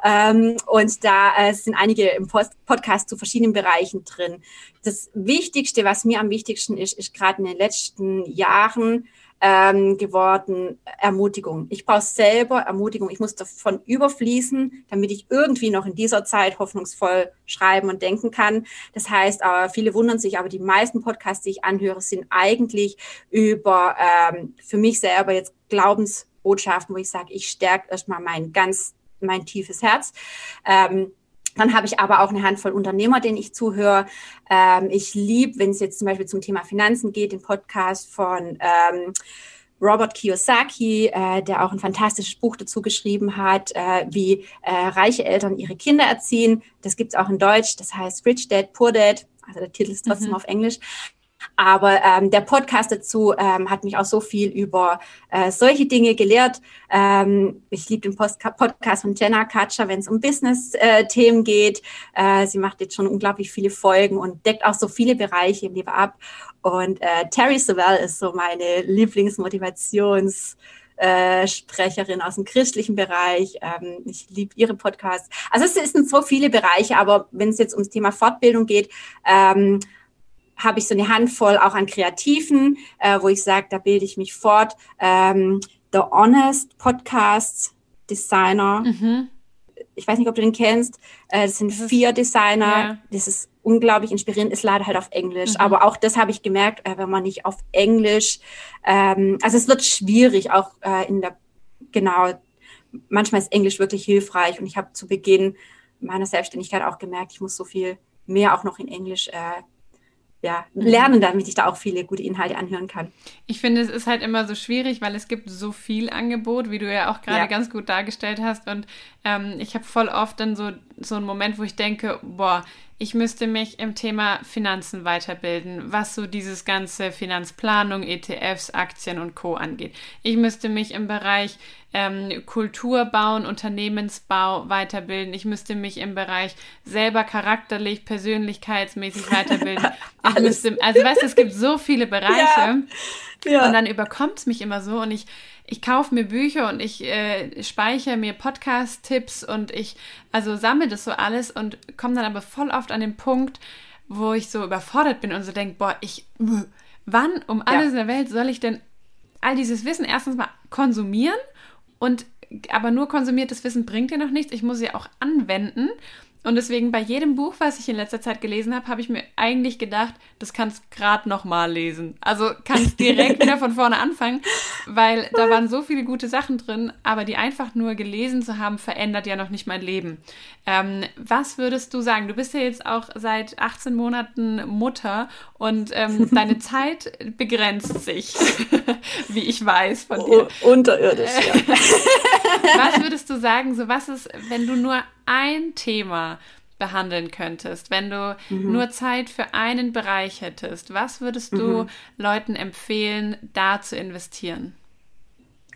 Ähm, und da äh, sind einige im Post Podcast zu verschiedenen Bereichen drin. Das Wichtigste, was mir am wichtigsten ist, ist gerade in den letzten Jahren, ähm, geworden, Ermutigung. Ich brauche selber Ermutigung. Ich muss davon überfließen, damit ich irgendwie noch in dieser Zeit hoffnungsvoll schreiben und denken kann. Das heißt, äh, viele wundern sich, aber die meisten Podcasts, die ich anhöre, sind eigentlich über ähm, für mich selber jetzt Glaubensbotschaften, wo ich sage, ich stärke erstmal mein ganz, mein tiefes Herz. Ähm, dann habe ich aber auch eine Handvoll Unternehmer, denen ich zuhöre. Ähm, ich liebe, wenn es jetzt zum Beispiel zum Thema Finanzen geht, den Podcast von ähm, Robert Kiyosaki, äh, der auch ein fantastisches Buch dazu geschrieben hat, äh, wie äh, reiche Eltern ihre Kinder erziehen. Das gibt es auch in Deutsch, das heißt Rich Dad, Poor Dad. Also der Titel ist trotzdem mhm. auf Englisch. Aber ähm, der Podcast dazu ähm, hat mich auch so viel über äh, solche Dinge gelehrt. Ähm, ich liebe den Post Podcast von Jenna Katscher, wenn es um Business-Themen äh, geht. Äh, sie macht jetzt schon unglaublich viele Folgen und deckt auch so viele Bereiche im Leben ab. Und äh, Terry Sowell ist so meine Lieblingsmotivations- äh, Sprecherin aus dem christlichen Bereich. Ähm, ich liebe ihre Podcasts. Also es sind so viele Bereiche, aber wenn es jetzt ums Thema Fortbildung geht, ähm, habe ich so eine Handvoll auch an Kreativen, äh, wo ich sage, da bilde ich mich fort. Ähm, The Honest Podcast Designer. Mhm. Ich weiß nicht, ob du den kennst. Äh, das sind das vier Designer. Ja. Das ist unglaublich inspirierend, ist leider halt auf Englisch. Mhm. Aber auch das habe ich gemerkt, äh, wenn man nicht auf Englisch, ähm, also es wird schwierig, auch äh, in der, genau, manchmal ist Englisch wirklich hilfreich. Und ich habe zu Beginn meiner Selbstständigkeit auch gemerkt, ich muss so viel mehr auch noch in Englisch äh, ja, mhm. lernen, damit ich da auch viele gute Inhalte anhören kann. Ich finde, es ist halt immer so schwierig, weil es gibt so viel Angebot, wie du ja auch gerade ja. ganz gut dargestellt hast. Und ähm, ich habe voll oft dann so, so einen Moment, wo ich denke, boah, ich müsste mich im Thema Finanzen weiterbilden, was so dieses ganze Finanzplanung, ETFs, Aktien und Co. angeht. Ich müsste mich im Bereich ähm, Kultur bauen, Unternehmensbau weiterbilden. Ich müsste mich im Bereich selber charakterlich, persönlichkeitsmäßig <laughs> weiterbilden. ich müsste, also weißt du, es gibt so viele <laughs> Bereiche. Ja. Ja. Und dann überkommt es mich immer so und ich ich kaufe mir Bücher und ich äh, speichere mir Podcast-Tipps und ich also sammle das so alles und komme dann aber voll oft an den Punkt, wo ich so überfordert bin und so denke, boah, ich, wann um alles ja. in der Welt soll ich denn all dieses Wissen erstens mal konsumieren und aber nur konsumiertes Wissen bringt dir noch nichts. Ich muss sie auch anwenden. Und deswegen bei jedem Buch, was ich in letzter Zeit gelesen habe, habe ich mir eigentlich gedacht, das kannst gerade nochmal lesen. Also kannst direkt <laughs> wieder von vorne anfangen, weil da waren so viele gute Sachen drin, aber die einfach nur gelesen zu haben, verändert ja noch nicht mein Leben. Ähm, was würdest du sagen? Du bist ja jetzt auch seit 18 Monaten Mutter und ähm, <laughs> deine Zeit begrenzt sich, <laughs> wie ich weiß von dir. unterirdisch, ja. was würdest du sagen, so was ist, wenn du nur ein Thema behandeln könntest, wenn du mhm. nur Zeit für einen Bereich hättest, was würdest du mhm. Leuten empfehlen, da zu investieren?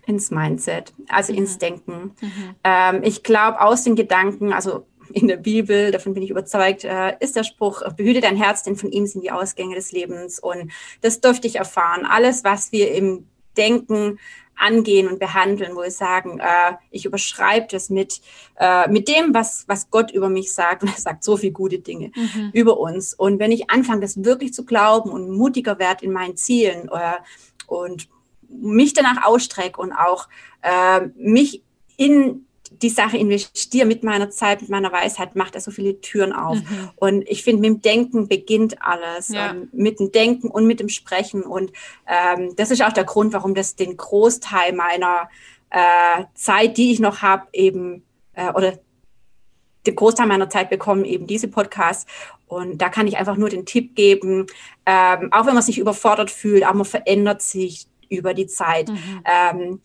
Ins Mindset, also mhm. ins Denken. Mhm. Ähm, ich glaube, aus den Gedanken, also in der Bibel, davon bin ich überzeugt, äh, ist der Spruch, behüte dein Herz, denn von ihm sind die Ausgänge des Lebens. Und das dürfte ich erfahren. Alles, was wir im Denken angehen und behandeln, wo wir sagen, äh, ich überschreibe das mit, äh, mit dem, was, was Gott über mich sagt. Und er sagt so viele gute Dinge mhm. über uns. Und wenn ich anfange, das wirklich zu glauben und mutiger werde in meinen Zielen äh, und mich danach ausstrecke und auch äh, mich in die Sache investiere mit meiner Zeit, mit meiner Weisheit, macht er so viele Türen auf. Mhm. Und ich finde, mit dem Denken beginnt alles. Ja. Ähm, mit dem Denken und mit dem Sprechen. Und ähm, das ist auch der Grund, warum das den Großteil meiner äh, Zeit, die ich noch habe, eben, äh, oder den Großteil meiner Zeit bekommen eben diese Podcasts. Und da kann ich einfach nur den Tipp geben, ähm, auch wenn man sich überfordert fühlt, aber man verändert sich über die Zeit. Mhm. Ähm,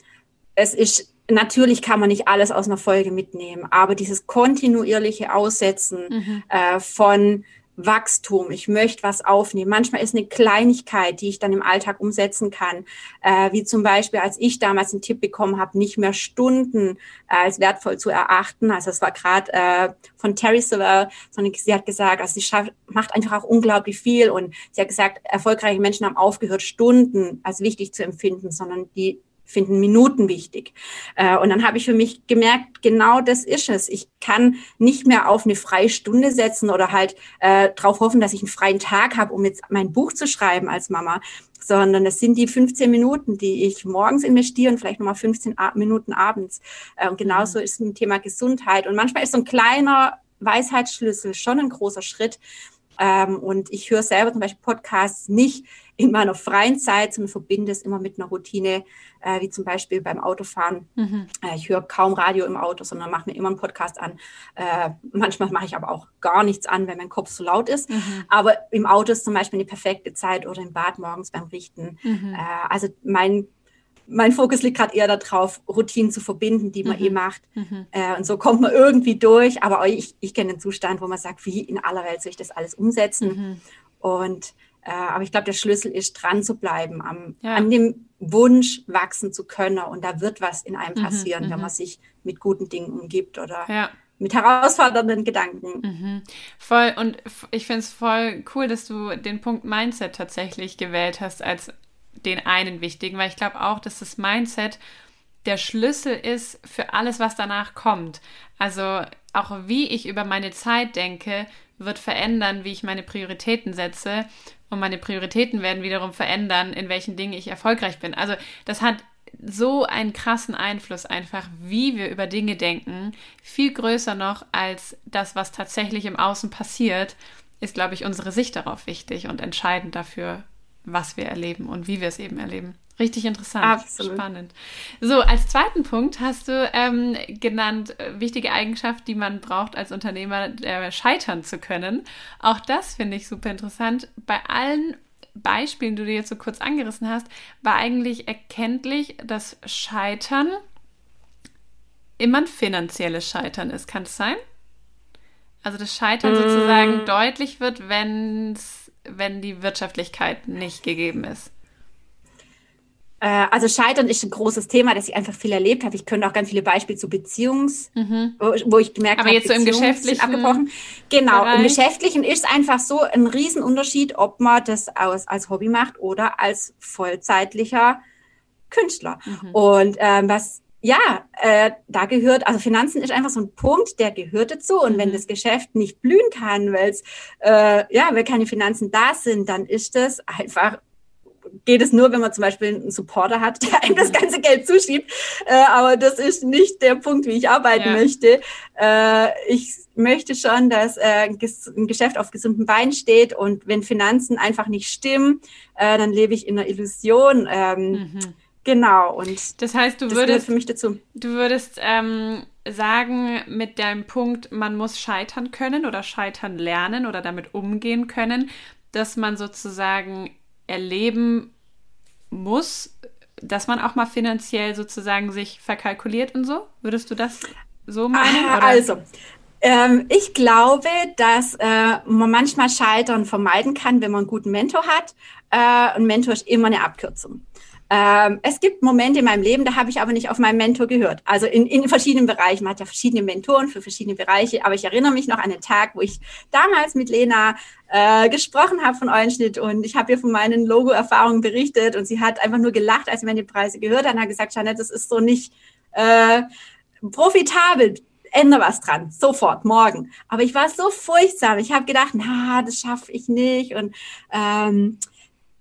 es ist Natürlich kann man nicht alles aus einer Folge mitnehmen, aber dieses kontinuierliche Aussetzen mhm. äh, von Wachstum, ich möchte was aufnehmen. Manchmal ist eine Kleinigkeit, die ich dann im Alltag umsetzen kann, äh, wie zum Beispiel, als ich damals einen Tipp bekommen habe, nicht mehr Stunden äh, als wertvoll zu erachten. Also es war gerade äh, von Terry Silver, sondern sie hat gesagt, also sie schafft, macht einfach auch unglaublich viel und sie hat gesagt, erfolgreiche Menschen haben aufgehört, Stunden als wichtig zu empfinden, sondern die finden Minuten wichtig. Äh, und dann habe ich für mich gemerkt, genau das ist es. Ich kann nicht mehr auf eine freie Stunde setzen oder halt äh, darauf hoffen, dass ich einen freien Tag habe, um jetzt mein Buch zu schreiben als Mama, sondern es sind die 15 Minuten, die ich morgens investiere und vielleicht nochmal 15 Minuten abends. Äh, und genauso mhm. ist es mit dem Thema Gesundheit. Und manchmal ist so ein kleiner Weisheitsschlüssel schon ein großer Schritt. Ähm, und ich höre selber zum Beispiel Podcasts nicht in meiner freien Zeit, sondern verbinde es immer mit einer Routine, äh, wie zum Beispiel beim Autofahren. Mhm. Äh, ich höre kaum Radio im Auto, sondern mache mir immer einen Podcast an. Äh, manchmal mache ich aber auch gar nichts an, wenn mein Kopf so laut ist. Mhm. Aber im Auto ist zum Beispiel eine perfekte Zeit oder im Bad morgens beim Richten. Mhm. Äh, also mein mein Fokus liegt gerade eher darauf, Routinen zu verbinden, die man mhm. eh macht. Mhm. Äh, und so kommt man irgendwie durch. Aber ich, ich kenne den Zustand, wo man sagt, wie in aller Welt soll ich das alles umsetzen? Mhm. Und äh, aber ich glaube, der Schlüssel ist, dran zu bleiben, am, ja. an dem Wunsch wachsen zu können. Und da wird was in einem mhm, passieren, wenn mhm. man sich mit guten Dingen umgibt oder ja. mit herausfordernden Gedanken. Mhm. Voll. Und ich finde es voll cool, dass du den Punkt Mindset tatsächlich gewählt hast als den einen wichtigen, weil ich glaube auch, dass das Mindset der Schlüssel ist für alles, was danach kommt. Also auch wie ich über meine Zeit denke, wird verändern, wie ich meine Prioritäten setze. Und meine Prioritäten werden wiederum verändern, in welchen Dingen ich erfolgreich bin. Also das hat so einen krassen Einfluss einfach, wie wir über Dinge denken. Viel größer noch als das, was tatsächlich im Außen passiert, ist, glaube ich, unsere Sicht darauf wichtig und entscheidend dafür, was wir erleben und wie wir es eben erleben. Richtig interessant, Absolut. spannend. So, als zweiten Punkt hast du ähm, genannt, äh, wichtige Eigenschaft, die man braucht als Unternehmer, äh, scheitern zu können. Auch das finde ich super interessant. Bei allen Beispielen, die du jetzt so kurz angerissen hast, war eigentlich erkenntlich, dass Scheitern immer ein finanzielles Scheitern ist. Kann es sein? Also das Scheitern mm. sozusagen deutlich wird, wenn's, wenn die Wirtschaftlichkeit nicht gegeben ist. Äh, also Scheitern ist ein großes Thema, das ich einfach viel erlebt habe. Ich könnte auch ganz viele Beispiele zu Beziehungs, mhm. wo, ich gemerkt habe, jetzt so im Geschäftlichen abgebrochen. Genau, Bereich. im Geschäftlichen ist einfach so ein Riesenunterschied, ob man das aus, als Hobby macht oder als vollzeitlicher Künstler. Mhm. Und ähm, was ja, äh, da gehört, also Finanzen ist einfach so ein Punkt, der gehört dazu. Und mhm. wenn das Geschäft nicht blühen kann, weil es, äh, ja, weil keine Finanzen da sind, dann ist das einfach geht es nur, wenn man zum Beispiel einen Supporter hat, <laughs> der einem das ganze Geld zuschiebt. Äh, aber das ist nicht der Punkt, wie ich arbeiten ja. möchte. Äh, ich möchte schon, dass äh, ein Geschäft auf gesundem Bein steht und wenn Finanzen einfach nicht stimmen, äh, dann lebe ich in einer Illusion. Ähm, mhm. Genau. Und das heißt, du das würdest für mich dazu. Du würdest ähm, sagen, mit deinem Punkt, man muss scheitern können oder scheitern lernen oder damit umgehen können, dass man sozusagen erleben muss, dass man auch mal finanziell sozusagen sich verkalkuliert und so? Würdest du das so meinen? Ah, also, ähm, ich glaube, dass äh, man manchmal Scheitern vermeiden kann, wenn man einen guten Mentor hat. Äh, ein Mentor ist immer eine Abkürzung. Ähm, es gibt Momente in meinem Leben, da habe ich aber nicht auf meinen Mentor gehört. Also in, in verschiedenen Bereichen. Man hat ja verschiedene Mentoren für verschiedene Bereiche. Aber ich erinnere mich noch an den Tag, wo ich damals mit Lena äh, gesprochen habe von Eulenschnitt und ich habe ihr von meinen Logo-Erfahrungen berichtet und sie hat einfach nur gelacht, als sie meine Preise gehört hat und hat gesagt, Janet, das ist so nicht äh, profitabel ändere was dran, sofort, morgen. Aber ich war so furchtsam. Ich habe gedacht, na, das schaffe ich nicht. Und ähm,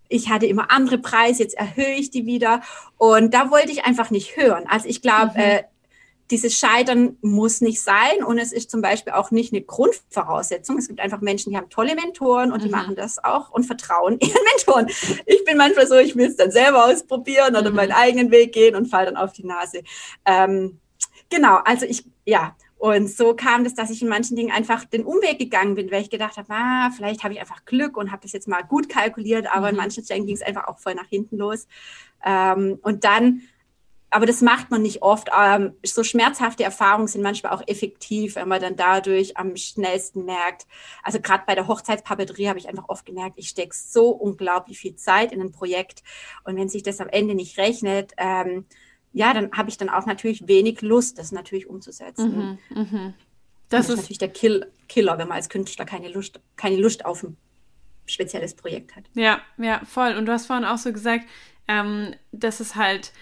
ich hatte immer andere Preise, jetzt erhöhe ich die wieder. Und da wollte ich einfach nicht hören. Also ich glaube, mhm. äh, dieses Scheitern muss nicht sein und es ist zum Beispiel auch nicht eine Grundvoraussetzung. Es gibt einfach Menschen, die haben tolle Mentoren und die mhm. machen das auch und vertrauen <laughs> ihren Mentoren. Ich bin manchmal so, ich will es dann selber ausprobieren oder mhm. meinen eigenen Weg gehen und fall dann auf die Nase. Ähm, genau, also ich, ja, und so kam das, dass ich in manchen Dingen einfach den Umweg gegangen bin, weil ich gedacht habe, ah, vielleicht habe ich einfach Glück und habe das jetzt mal gut kalkuliert, aber mhm. in manchen Stellen ging es einfach auch voll nach hinten los. Ähm, und dann aber das macht man nicht oft. Ähm, so schmerzhafte Erfahrungen sind manchmal auch effektiv, wenn man dann dadurch am schnellsten merkt. Also gerade bei der Hochzeitspapeterie habe ich einfach oft gemerkt, ich stecke so unglaublich viel Zeit in ein Projekt. Und wenn sich das am Ende nicht rechnet, ähm, ja, dann habe ich dann auch natürlich wenig Lust, das natürlich umzusetzen. Mhm, mh. Das, das ist natürlich der Kill Killer, wenn man als Künstler keine Lust, keine Lust auf ein spezielles Projekt hat. Ja, ja, voll. Und du hast vorhin auch so gesagt, ähm, dass es halt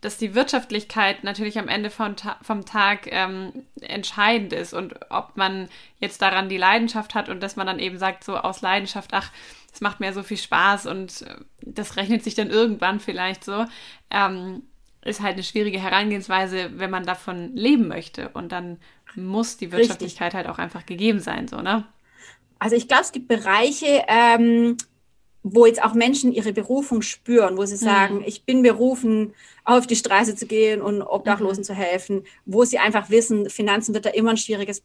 dass die Wirtschaftlichkeit natürlich am Ende vom, Ta vom Tag ähm, entscheidend ist und ob man jetzt daran die Leidenschaft hat und dass man dann eben sagt, so aus Leidenschaft, ach, es macht mir so viel Spaß und äh, das rechnet sich dann irgendwann vielleicht so, ähm, ist halt eine schwierige Herangehensweise, wenn man davon leben möchte und dann muss die Wirtschaftlichkeit Richtig. halt auch einfach gegeben sein, so, ne? Also ich glaube, es gibt Bereiche, ähm, wo jetzt auch Menschen ihre Berufung spüren, wo sie mhm. sagen, mhm. ich bin berufen, auf die Straße zu gehen und Obdachlosen mhm. zu helfen, wo sie einfach wissen, Finanzen wird da immer ein schwieriges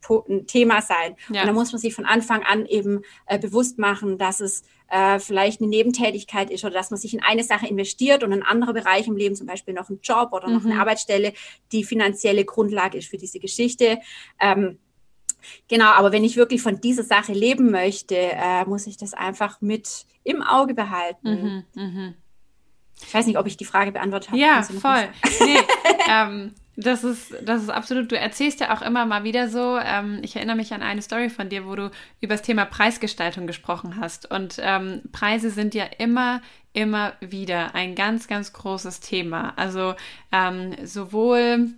Thema sein. Ja. Und da muss man sich von Anfang an eben äh, bewusst machen, dass es äh, vielleicht eine Nebentätigkeit ist oder dass man sich in eine Sache investiert und ein anderer Bereich im Leben, zum Beispiel noch ein Job oder noch mhm. eine Arbeitsstelle, die finanzielle Grundlage ist für diese Geschichte. Ähm, Genau, aber wenn ich wirklich von dieser Sache leben möchte, äh, muss ich das einfach mit im Auge behalten. Mhm, mh. Ich weiß nicht, ob ich die Frage beantwortet habe. Ja, voll. <laughs> Nee, ähm, das ist, das ist absolut. Du erzählst ja auch immer mal wieder so. Ähm, ich erinnere mich an eine Story von dir, wo du über das Thema Preisgestaltung gesprochen hast. Und ähm, Preise sind ja immer, immer wieder ein ganz, ganz großes Thema. Also ähm, sowohl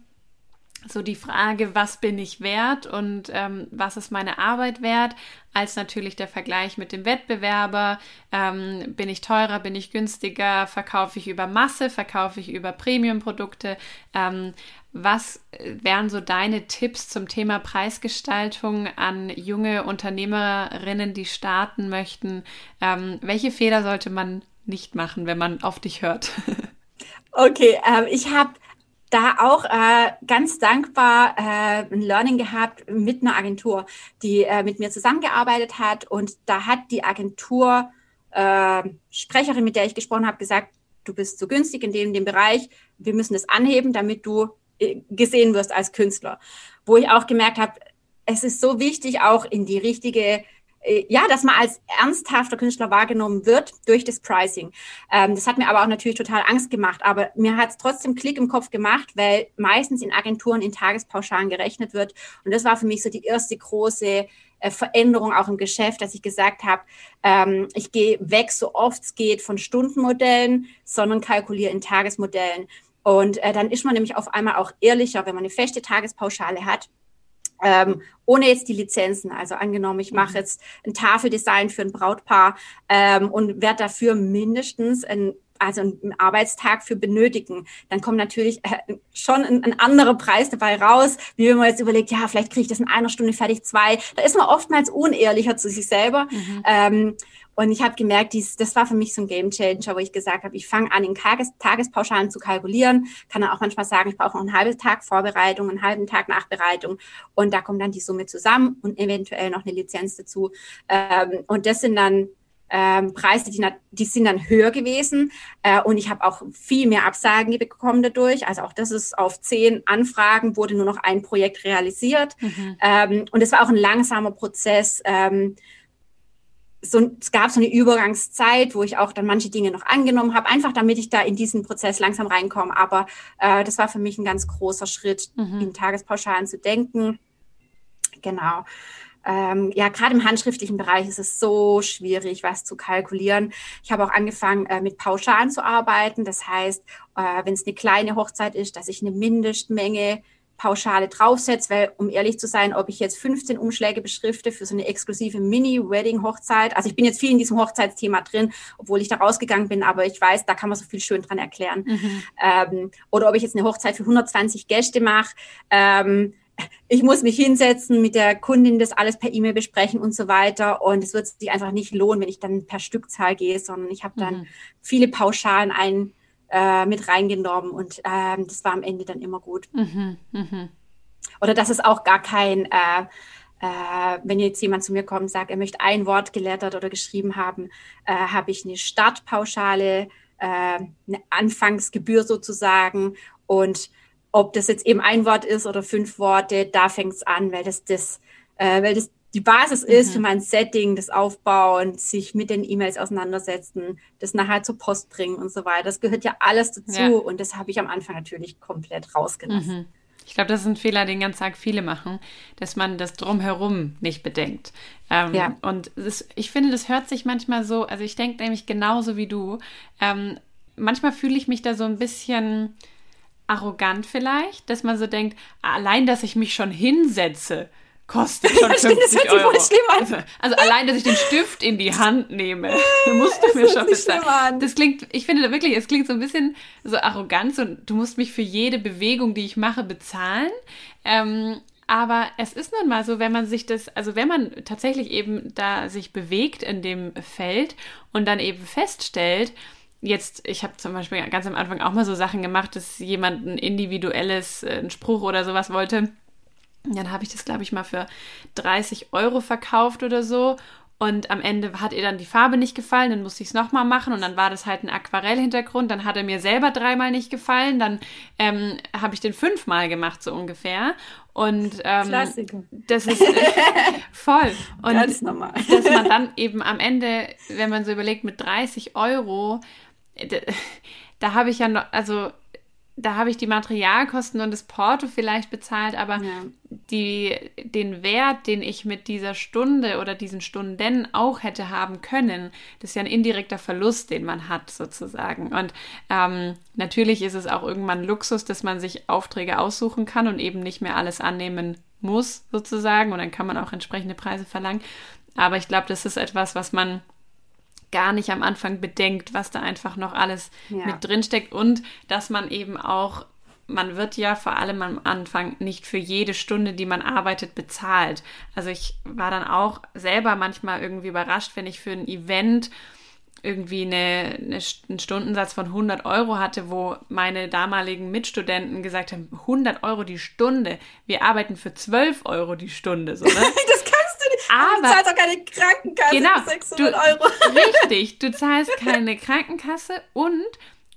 so die Frage, was bin ich wert und ähm, was ist meine Arbeit wert, als natürlich der Vergleich mit dem Wettbewerber. Ähm, bin ich teurer, bin ich günstiger, verkaufe ich über Masse, verkaufe ich über Premium-Produkte. Ähm, was wären so deine Tipps zum Thema Preisgestaltung an junge Unternehmerinnen, die starten möchten? Ähm, welche Fehler sollte man nicht machen, wenn man auf dich hört? <laughs> Okay, ähm, ich habe da auch äh, ganz dankbar äh, ein Learning gehabt mit einer Agentur, die äh, mit mir zusammengearbeitet hat. Und da hat die Agentur äh, Sprecherin, mit der ich gesprochen habe, gesagt, du bist so günstig in dem, dem Bereich, wir müssen das anheben, damit du äh, gesehen wirst als Künstler. Wo ich auch gemerkt habe, es ist so wichtig, auch in die richtige ja, dass man als ernsthafter Künstler wahrgenommen wird durch das Pricing. Ähm, das hat mir aber auch natürlich total Angst gemacht. Aber mir hat es trotzdem Klick im Kopf gemacht, weil meistens in Agenturen in Tagespauschalen gerechnet wird. Und das war für mich so die erste große äh, Veränderung auch im Geschäft, dass ich gesagt habe, ähm, ich gehe weg, so oft es geht, von Stundenmodellen, sondern kalkuliere in Tagesmodellen. Und äh, dann ist man nämlich auf einmal auch ehrlicher, wenn man eine feste Tagespauschale hat ähm, ohne jetzt die Lizenzen. Also angenommen, ich mache mhm. jetzt ein Tafeldesign für ein Brautpaar ähm, und werde dafür mindestens ein also einen Arbeitstag für benötigen, dann kommt natürlich äh, schon ein, ein, anderer Preis dabei raus, wie wenn man jetzt überlegt, ja, vielleicht kriege ich das in einer Stunde fertig, zwei. Da ist man oftmals unehrlicher zu sich selber. Mhm. Ähm, und ich habe gemerkt, dies, das war für mich so ein Game Changer, wo ich gesagt habe, ich fange an, in Tages, Tagespauschalen zu kalkulieren, kann dann auch manchmal sagen, ich brauche noch einen halben Tag Vorbereitung, einen halben Tag Nachbereitung und da kommt dann die Summe zusammen und eventuell noch eine Lizenz dazu. Ähm, und das sind dann ähm, Preise, die, die, sind dann höher gewesen äh, und ich habe auch viel mehr Absagen bekommen dadurch. Also auch das ist auf zehn Anfragen wurde nur noch ein Projekt realisiert mhm. ähm, und es war auch ein langsamer Prozess. Ähm, so, es gab so eine Übergangszeit, wo ich auch dann manche Dinge noch angenommen habe, einfach damit ich da in diesen Prozess langsam reinkomme. Aber äh, das war für mich ein ganz großer Schritt, mhm. in Tagespauschalen zu denken. Genau. Ähm, ja, gerade im handschriftlichen Bereich ist es so schwierig, was zu kalkulieren. Ich habe auch angefangen, äh, mit Pauschalen zu arbeiten. Das heißt, äh, wenn es eine kleine Hochzeit ist, dass ich eine Mindestmenge Pauschale draufsetze, weil um ehrlich zu sein, ob ich jetzt 15 Umschläge beschrifte für so eine exklusive Mini-Wedding-Hochzeit, also ich bin jetzt viel in diesem Hochzeitsthema drin, obwohl ich da rausgegangen bin, aber ich weiß, da kann man so viel schön dran erklären. Mhm. Ähm, oder ob ich jetzt eine Hochzeit für 120 Gäste mache, ähm, ich muss mich hinsetzen, mit der Kundin das alles per E-Mail besprechen und so weiter. Und es wird sich einfach nicht lohnen, wenn ich dann per Stückzahl gehe, sondern ich habe dann mhm. viele Pauschalen ein äh, mit reingenommen und ähm, das war am Ende dann immer gut. Mhm, mh. Oder dass es auch gar kein, äh, äh, wenn jetzt jemand zu mir kommt und sagt, er möchte ein Wort gelettert oder geschrieben haben, äh, habe ich eine Startpauschale, äh, eine Anfangsgebühr sozusagen Und ob das jetzt eben ein Wort ist oder fünf Worte, da fängt es an, weil das, das, äh, weil das die Basis ist mhm. für mein Setting, das Aufbauen, sich mit den E-Mails auseinandersetzen, das nachher zur Post bringen und so weiter. Das gehört ja alles dazu ja. und das habe ich am Anfang natürlich komplett rausgelassen. Mhm. Ich glaube, das ist ein Fehler, den ganz Tag viele machen, dass man das drumherum nicht bedenkt. Ähm, ja. Und das, ich finde, das hört sich manchmal so, also ich denke nämlich genauso wie du. Ähm, manchmal fühle ich mich da so ein bisschen arrogant vielleicht, dass man so denkt, allein, dass ich mich schon hinsetze, kostet schon 50 Euro. Also, also, allein, dass ich den Stift in die Hand nehme, <laughs> <laughs> musst du mir schon bezahlen. Das klingt, ich finde wirklich, es klingt so ein bisschen so arrogant und du musst mich für jede Bewegung, die ich mache, bezahlen. Ähm, aber es ist nun mal so, wenn man sich das, also wenn man tatsächlich eben da sich bewegt in dem Feld und dann eben feststellt, jetzt, ich habe zum Beispiel ganz am Anfang auch mal so Sachen gemacht, dass jemand ein individuelles, äh, ein Spruch oder sowas wollte dann habe ich das, glaube ich, mal für 30 Euro verkauft oder so. Und am Ende hat ihr dann die Farbe nicht gefallen, dann musste ich es nochmal machen und dann war das halt ein Aquarellhintergrund. Dann hat er mir selber dreimal nicht gefallen, dann ähm, habe ich den fünfmal gemacht, so ungefähr. Und ähm, Klassiker. das ist äh, <laughs> voll. Und Ganz normal. dass man dann eben am Ende, wenn man so überlegt, mit 30 Euro, da, da habe ich ja noch, also da habe ich die Materialkosten und das Porto vielleicht bezahlt, aber ja. die, den Wert, den ich mit dieser Stunde oder diesen Stunden auch hätte haben können, das ist ja ein indirekter Verlust, den man hat sozusagen. Und ähm, natürlich ist es auch irgendwann Luxus, dass man sich Aufträge aussuchen kann und eben nicht mehr alles annehmen muss sozusagen. Und dann kann man auch entsprechende Preise verlangen. Aber ich glaube, das ist etwas, was man gar nicht am Anfang bedenkt, was da einfach noch alles ja. mit drinsteckt und dass man eben auch man wird ja vor allem am Anfang nicht für jede Stunde, die man arbeitet, bezahlt. Also ich war dann auch selber manchmal irgendwie überrascht, wenn ich für ein Event irgendwie eine, eine, einen Stundensatz von 100 Euro hatte, wo meine damaligen Mitstudenten gesagt haben, 100 Euro die Stunde, wir arbeiten für 12 Euro die Stunde. So, ne? <laughs> das aber du zahlst auch keine Krankenkasse genau, für 600 du, Euro. <laughs> Richtig, du zahlst keine Krankenkasse und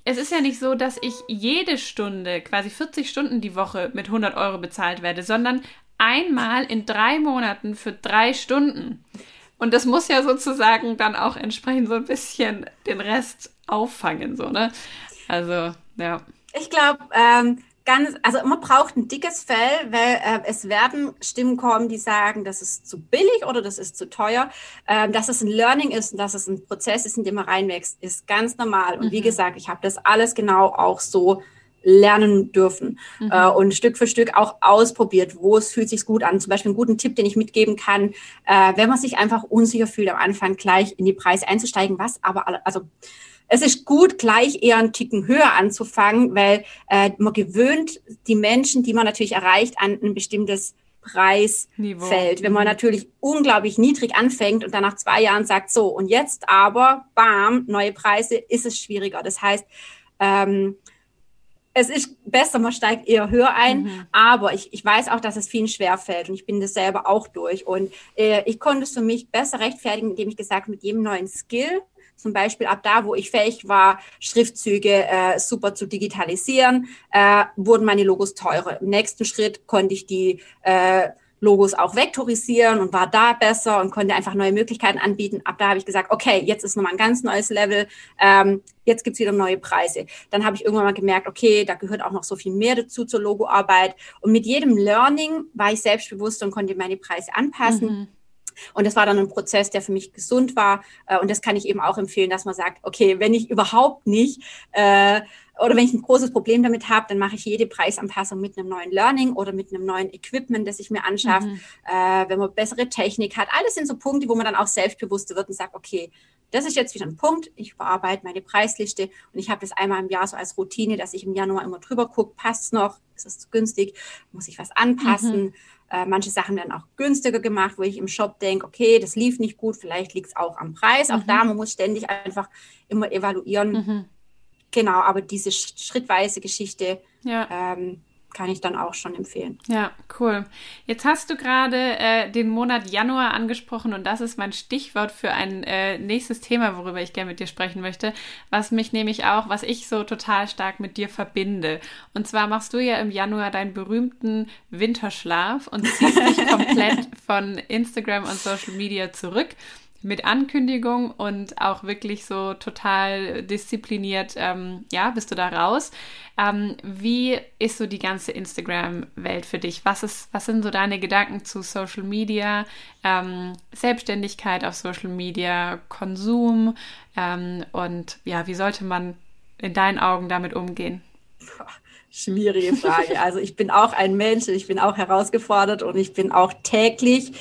es ist ja nicht so, dass ich jede Stunde, quasi 40 Stunden die Woche mit 100 Euro bezahlt werde, sondern einmal in drei Monaten für drei Stunden. Und das muss ja sozusagen dann auch entsprechend so ein bisschen den Rest auffangen, so, ne? Also, ja. Ich glaube, ähm, ganz, also man braucht ein dickes Fell, weil äh, es werden Stimmen kommen, die sagen, das ist zu billig oder das ist zu teuer. Ähm, dass es ein Learning ist und dass es ein Prozess ist, in dem man reinwächst, ist ganz normal. Und mhm. wie gesagt, ich habe das alles genau auch so lernen dürfen mhm. äh, und Stück für Stück auch ausprobiert, wo es fühlt sich gut an. Zum Beispiel einen guten Tipp, den ich mitgeben kann, äh, wenn man sich einfach unsicher fühlt, am Anfang gleich in die Preise einzusteigen, was aber, also es ist gut, gleich eher einen Ticken höher anzufangen, weil äh, man gewöhnt die Menschen, die man natürlich erreicht, an ein bestimmtes Preisfeld. Wenn man mhm. natürlich unglaublich niedrig anfängt und dann nach zwei Jahren sagt, so, und jetzt aber, bam, neue Preise, ist es schwieriger. Das heißt, ähm, es ist besser, man steigt eher höher ein, mhm. aber ich, ich weiß auch, dass es vielen schwerfällt und ich bin das selber auch durch. Und äh, ich konnte es für mich besser rechtfertigen, indem ich gesagt mit jedem neuen Skill, zum Beispiel ab da, wo ich fähig war, Schriftzüge äh, super zu digitalisieren, äh, wurden meine Logos teurer. Im nächsten Schritt konnte ich die äh, Logos auch vektorisieren und war da besser und konnte einfach neue Möglichkeiten anbieten. Ab da habe ich gesagt, okay, jetzt ist nochmal ein ganz neues Level, ähm, jetzt gibt's wieder neue Preise. Dann habe ich irgendwann mal gemerkt, okay, da gehört auch noch so viel mehr dazu zur Logoarbeit. Und mit jedem Learning war ich selbstbewusst und konnte meine Preise anpassen. Mhm. Und das war dann ein Prozess, der für mich gesund war. Äh, und das kann ich eben auch empfehlen, dass man sagt, okay, wenn ich überhaupt nicht äh, oder wenn ich ein großes Problem damit habe, dann mache ich jede Preisanpassung mit einem neuen Learning oder mit einem neuen Equipment, das ich mir anschaffe. Mhm. Äh, wenn man bessere Technik hat. Alles sind so Punkte, wo man dann auch selbstbewusster wird und sagt, okay, das ist jetzt wieder ein Punkt. Ich bearbeite meine Preisliste und ich habe das einmal im Jahr so als Routine, dass ich im Januar immer drüber gucke, passt es noch, ist es zu günstig, muss ich was anpassen. Mhm. Äh, manche Sachen werden auch günstiger gemacht, wo ich im Shop denke, okay, das lief nicht gut, vielleicht liegt es auch am Preis. Mhm. Auch da, man muss ständig einfach immer evaluieren. Mhm. Genau, aber diese schrittweise Geschichte ja. ähm, kann ich dann auch schon empfehlen. Ja, cool. Jetzt hast du gerade äh, den Monat Januar angesprochen und das ist mein Stichwort für ein äh, nächstes Thema, worüber ich gerne mit dir sprechen möchte, was mich nämlich auch, was ich so total stark mit dir verbinde. Und zwar machst du ja im Januar deinen berühmten Winterschlaf und ziehst dich <laughs> komplett von Instagram und Social Media zurück mit Ankündigung und auch wirklich so total diszipliniert, ähm, ja, bist du da raus. Ähm, wie ist so die ganze Instagram-Welt für dich? Was, ist, was sind so deine Gedanken zu Social Media, ähm, Selbstständigkeit auf Social Media, Konsum ähm, und ja, wie sollte man in deinen Augen damit umgehen? Schwierige Frage. Also ich bin auch ein Mensch, ich bin auch herausgefordert und ich bin auch täglich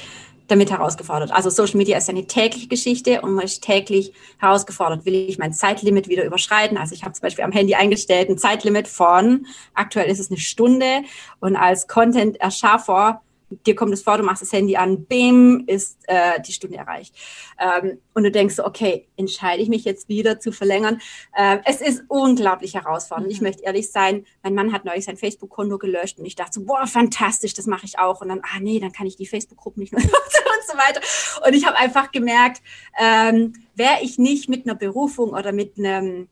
damit herausgefordert. Also Social Media ist eine tägliche Geschichte und man ist täglich herausgefordert. Will ich mein Zeitlimit wieder überschreiten? Also ich habe zum Beispiel am Handy eingestellt ein Zeitlimit von, aktuell ist es eine Stunde und als Content-Erschaffer dir kommt es vor, du machst das Handy an, bim, ist äh, die Stunde erreicht. Ähm, und du denkst so, okay, entscheide ich mich jetzt wieder zu verlängern. Äh, es ist unglaublich herausfordernd. Mhm. Ich möchte ehrlich sein, mein Mann hat neulich sein Facebook-Konto gelöscht und ich dachte so, boah, fantastisch, das mache ich auch. Und dann, ah nee, dann kann ich die Facebook-Gruppe nicht mehr <laughs> nutzen und so weiter. Und ich habe einfach gemerkt, ähm, wäre ich nicht mit einer Berufung oder mit einem,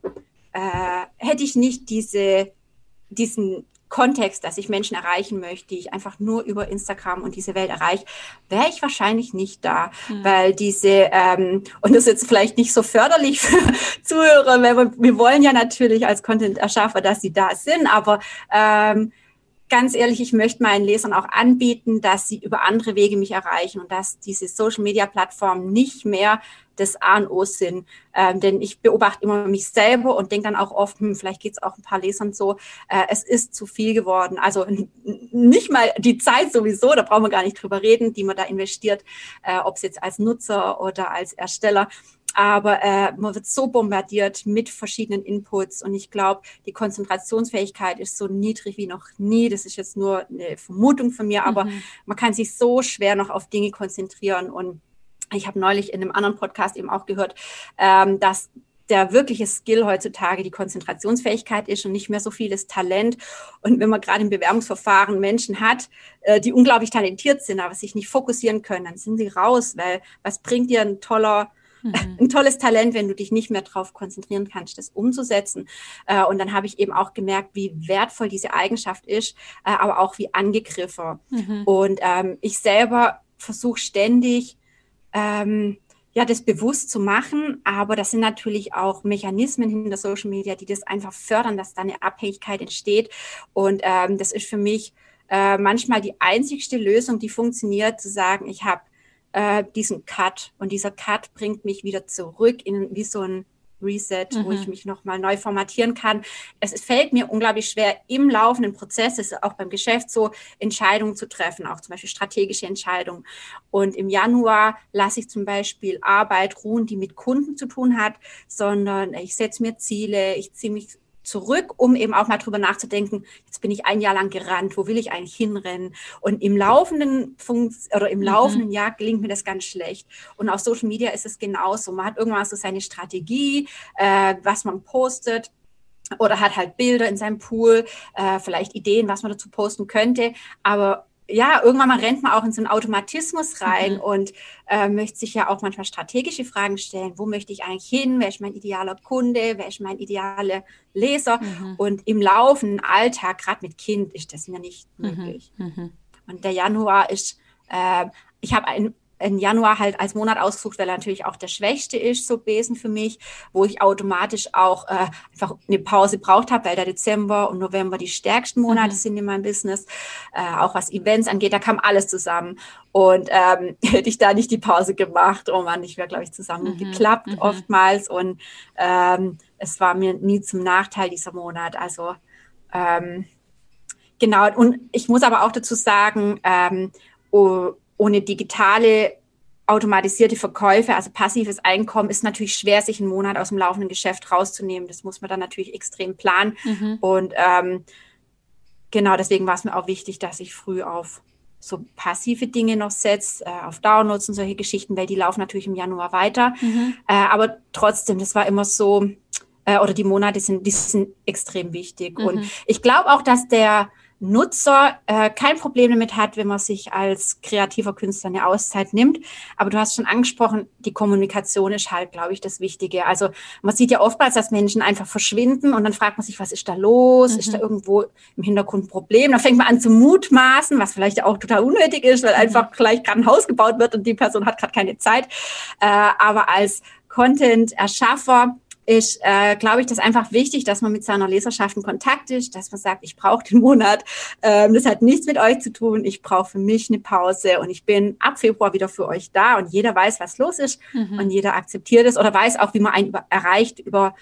äh, hätte ich nicht diese diesen Kontext, dass ich Menschen erreichen möchte, die ich einfach nur über Instagram und diese Welt erreiche, wäre ich wahrscheinlich nicht da, mhm. weil diese, ähm, und das ist jetzt vielleicht nicht so förderlich für <laughs> Zuhörer, weil wir, wir wollen ja natürlich als Content-Erschaffer, dass sie da sind, aber ähm, ganz ehrlich, ich möchte meinen Lesern auch anbieten, dass sie über andere Wege mich erreichen und dass diese Social-Media-Plattformen nicht mehr das A und O sind. Ähm, denn ich beobachte immer mich selber und denke dann auch oft, hm, vielleicht geht es auch ein paar Lesern so, äh, es ist zu viel geworden. Also nicht mal die Zeit sowieso, da brauchen wir gar nicht drüber reden, die man da investiert, äh, ob es jetzt als Nutzer oder als Ersteller aber äh, man wird so bombardiert mit verschiedenen Inputs und ich glaube, die Konzentrationsfähigkeit ist so niedrig wie noch nie. Das ist jetzt nur eine Vermutung von mir, aber mhm. man kann sich so schwer noch auf Dinge konzentrieren und ich habe neulich in einem anderen Podcast eben auch gehört, ähm, dass der wirkliche Skill heutzutage die Konzentrationsfähigkeit ist und nicht mehr so vieles Talent. Und wenn man gerade im Bewerbungsverfahren Menschen hat, äh, die unglaublich talentiert sind, aber sich nicht fokussieren können, dann sind sie raus, weil was bringt dir ein toller mhm. ein tolles Talent, wenn du dich nicht mehr darauf konzentrieren kannst, das umzusetzen. Äh, und dann habe ich eben auch gemerkt, wie wertvoll diese Eigenschaft ist, äh, aber auch wie angegriffen. Mhm. Und ähm, ich selber versuche ständig, ähm, ja, das bewusst zu machen, aber das sind natürlich auch Mechanismen hinter Social Media, die das einfach fördern, dass da eine Abhängigkeit entsteht. Und ähm, das ist für mich äh, manchmal die einzigste Lösung, die funktioniert, zu sagen, ich habe äh, diesen Cut. Und dieser Cut bringt mich wieder zurück in wie so ein Reset, mhm. wo ich mhm. mich nochmal neu formatieren kann. Es, es, fällt mir unglaublich schwer, im laufenden Prozess, ist auch beim Geschäft so, Entscheidungen zu treffen, auch zum Beispiel strategische Entscheidungen. Und im Januar lasse ich zum Beispiel Arbeit ruhen, die mit Kunden zu tun hat, sondern ich setze mir Ziele, ich ziehe mich zurück, um eben auch mal drüber nachzudenken, jetzt bin ich ein Jahr lang gerannt, wo will ich eigentlich hinrennen? Und im laufenden Funk oder im mhm. laufenden Jahr gelingt mir das ganz schlecht. Und auf Social Media ist es genauso. Man hat irgendwann so seine Strategie, äh, was man postet oder hat halt Bilder in seinem Pool, äh, vielleicht Ideen, was man dazu posten könnte. Aber ja, irgendwann mal rennt man auch in so einen Automatismus rein mhm. und äh, möchte sich ja auch manchmal strategische Fragen stellen. Wo möchte ich eigentlich hin? Wer ist mein idealer Kunde? Wer ist mein idealer Leser? Mhm. Und im laufenden Alltag, gerade mit Kind, ist das mir nicht mhm. möglich. Mhm. Und der Januar ist, äh, ich habe ein in Januar halt als Monat ausgesucht, weil er natürlich auch der schwächste ist, so Besen für mich, wo ich automatisch auch äh, einfach eine Pause braucht habe, weil der Dezember und November die stärksten Monate mhm. sind in meinem Business, äh, auch was Events angeht, da kam alles zusammen. Und ähm, <laughs> hätte ich da nicht die Pause gemacht, oh Mann, ich wäre, glaube ich, zusammengeklappt mhm. oftmals. Und ähm, es war mir nie zum Nachteil dieser Monat. Also ähm, genau, und ich muss aber auch dazu sagen, ähm, oh, ohne digitale automatisierte Verkäufe, also passives Einkommen, ist natürlich schwer, sich einen Monat aus dem laufenden Geschäft rauszunehmen. Das muss man dann natürlich extrem planen. Mhm. Und ähm, genau deswegen war es mir auch wichtig, dass ich früh auf so passive Dinge noch setze, äh, auf Downloads und solche Geschichten, weil die laufen natürlich im Januar weiter. Mhm. Äh, aber trotzdem, das war immer so, äh, oder die Monate sind, die sind extrem wichtig. Mhm. Und ich glaube auch, dass der Nutzer äh, kein Problem damit hat, wenn man sich als kreativer Künstler eine Auszeit nimmt. Aber du hast schon angesprochen, die Kommunikation ist halt, glaube ich, das Wichtige. Also man sieht ja oftmals, dass Menschen einfach verschwinden und dann fragt man sich, was ist da los? Mhm. Ist da irgendwo im Hintergrund ein Problem? Dann fängt man an zu mutmaßen, was vielleicht auch total unnötig ist, weil mhm. einfach vielleicht gerade ein Haus gebaut wird und die Person hat gerade keine Zeit. Äh, aber als Content-Erschaffer ist, äh, glaube ich, das einfach wichtig, dass man mit seiner Leserschaft in Kontakt ist, dass man sagt, ich brauche den Monat, ähm, das hat nichts mit euch zu tun, ich brauche für mich eine Pause und ich bin ab Februar wieder für euch da und jeder weiß, was los ist mhm. und jeder akzeptiert es oder weiß auch, wie man einen über, erreicht über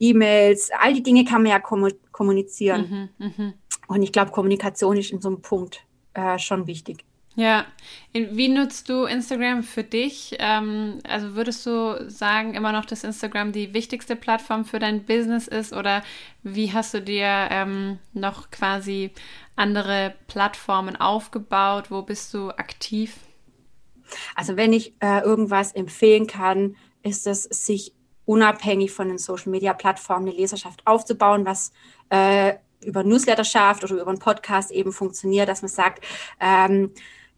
E-Mails, all die Dinge kann man ja kommunizieren. Mhm, mh. Und ich glaube, Kommunikation ist in so einem Punkt äh, schon wichtig. Ja, wie nutzt du Instagram für dich? Ähm, also würdest du sagen, immer noch, dass Instagram die wichtigste Plattform für dein Business ist oder wie hast du dir ähm, noch quasi andere Plattformen aufgebaut? Wo bist du aktiv? Also wenn ich äh, irgendwas empfehlen kann, ist es, sich unabhängig von den Social-Media-Plattformen eine Leserschaft aufzubauen, was äh, über Newsletter schafft oder über einen Podcast eben funktioniert, dass man sagt, ähm,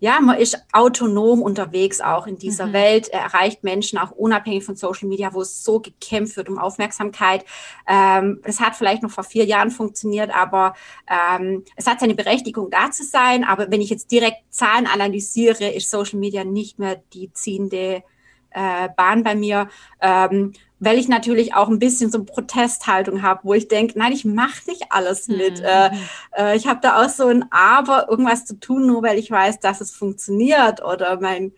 ja, man ist autonom unterwegs auch in dieser mhm. Welt, er erreicht Menschen auch unabhängig von Social Media, wo es so gekämpft wird um Aufmerksamkeit. Ähm, das hat vielleicht noch vor vier Jahren funktioniert, aber ähm, es hat seine Berechtigung da zu sein. Aber wenn ich jetzt direkt Zahlen analysiere, ist Social Media nicht mehr die ziehende äh, Bahn bei mir. Ähm, weil ich natürlich auch ein bisschen so eine Protesthaltung habe, wo ich denke, nein, ich mache nicht alles mit. Mhm. Äh, äh, ich habe da auch so ein Aber, irgendwas zu tun, nur weil ich weiß, dass es funktioniert oder mein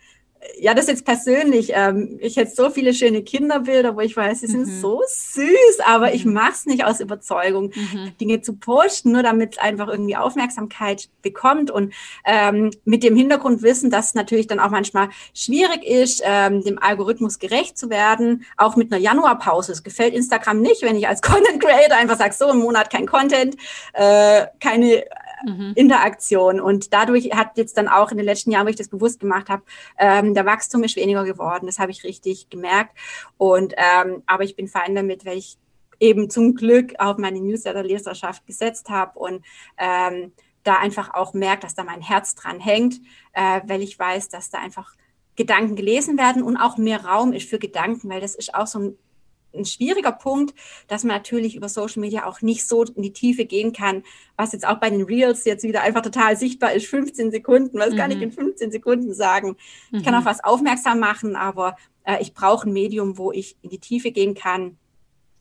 ja, das jetzt persönlich. Ähm, ich hätte so viele schöne Kinderbilder, wo ich weiß, sie sind mhm. so süß, aber mhm. ich mache es nicht aus Überzeugung, mhm. Dinge zu posten, nur damit es einfach irgendwie Aufmerksamkeit bekommt und ähm, mit dem Hintergrundwissen, dass es natürlich dann auch manchmal schwierig ist, ähm, dem Algorithmus gerecht zu werden, auch mit einer Januarpause. Es gefällt Instagram nicht, wenn ich als <laughs> Content Creator einfach sage, so im Monat kein Content, äh, keine mhm. Interaktion. Und dadurch hat jetzt dann auch in den letzten Jahren, wo ich das bewusst gemacht habe, ähm, der Wachstum ist weniger geworden. Das habe ich richtig gemerkt. Und ähm, aber ich bin fein damit, weil ich eben zum Glück auf meine Newsletter-Leserschaft gesetzt habe und ähm, da einfach auch merkt, dass da mein Herz dran hängt, äh, weil ich weiß, dass da einfach Gedanken gelesen werden und auch mehr Raum ist für Gedanken, weil das ist auch so ein ein schwieriger Punkt, dass man natürlich über Social Media auch nicht so in die Tiefe gehen kann, was jetzt auch bei den Reels jetzt wieder einfach total sichtbar ist. 15 Sekunden, was mhm. kann ich mhm. in 15 Sekunden sagen? Ich kann mhm. auf was aufmerksam machen, aber äh, ich brauche ein Medium, wo ich in die Tiefe gehen kann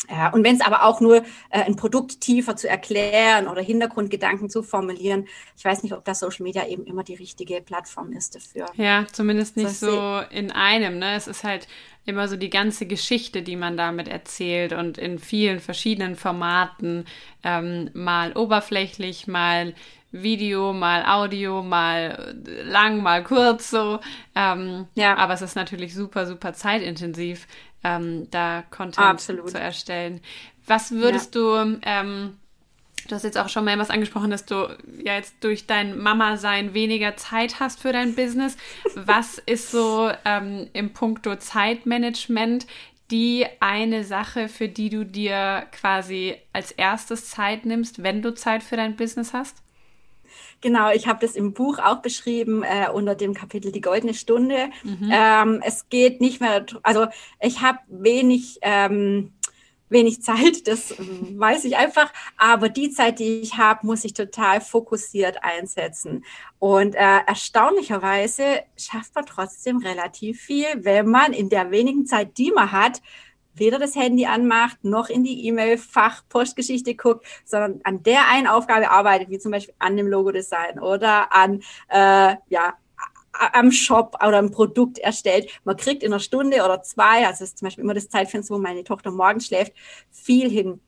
ja, und wenn es aber auch nur äh, ein Produkt tiefer zu erklären oder Hintergrundgedanken zu formulieren, ich weiß nicht, ob das Social Media eben immer die richtige Plattform ist dafür. Ja, zumindest nicht so, so in einem. Ne? Es ist halt immer so die ganze Geschichte, die man damit erzählt und in vielen verschiedenen Formaten, ähm, mal oberflächlich, mal Video, mal Audio, mal lang, mal kurz so. Ähm, ja. Aber es ist natürlich super, super zeitintensiv ähm, da Content Absolut. zu erstellen. Was würdest ja. du, ähm, du hast jetzt auch schon mehrmals angesprochen, dass du ja jetzt durch dein Mama-Sein weniger Zeit hast für dein Business. <laughs> Was ist so ähm, im Punkto Zeitmanagement die eine Sache, für die du dir quasi als erstes Zeit nimmst, wenn du Zeit für dein Business hast? Genau, ich habe das im Buch auch beschrieben äh, unter dem Kapitel Die goldene Stunde. Mhm. Ähm, es geht nicht mehr, also ich habe wenig, ähm, wenig Zeit, das weiß ich einfach, aber die Zeit, die ich habe, muss ich total fokussiert einsetzen. Und äh, erstaunlicherweise schafft man trotzdem relativ viel, wenn man in der wenigen Zeit, die man hat, weder das Handy anmacht, noch in die E-Mail-Fach Postgeschichte guckt, sondern an der einen Aufgabe arbeitet, wie zum Beispiel an dem Logo-Design oder an, äh, ja, am Shop oder ein Produkt erstellt. Man kriegt in einer Stunde oder zwei, also ist zum Beispiel immer das Zeitfenster, wo meine Tochter morgens schläft, viel hin.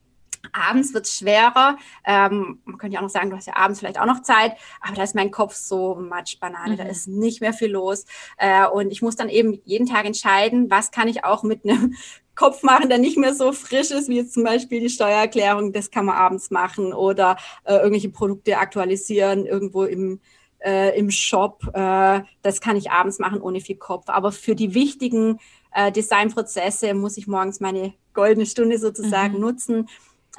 Abends wird es schwerer. Ähm, man könnte ja auch noch sagen, du hast ja abends vielleicht auch noch Zeit, aber da ist mein Kopf so Matschbanane, mhm. da ist nicht mehr viel los. Äh, und ich muss dann eben jeden Tag entscheiden, was kann ich auch mit einem Kopf machen, der nicht mehr so frisch ist, wie jetzt zum Beispiel die Steuererklärung, das kann man abends machen oder äh, irgendwelche Produkte aktualisieren irgendwo im, äh, im Shop. Äh, das kann ich abends machen ohne viel Kopf. Aber für die wichtigen äh, Designprozesse muss ich morgens meine goldene Stunde sozusagen mhm. nutzen.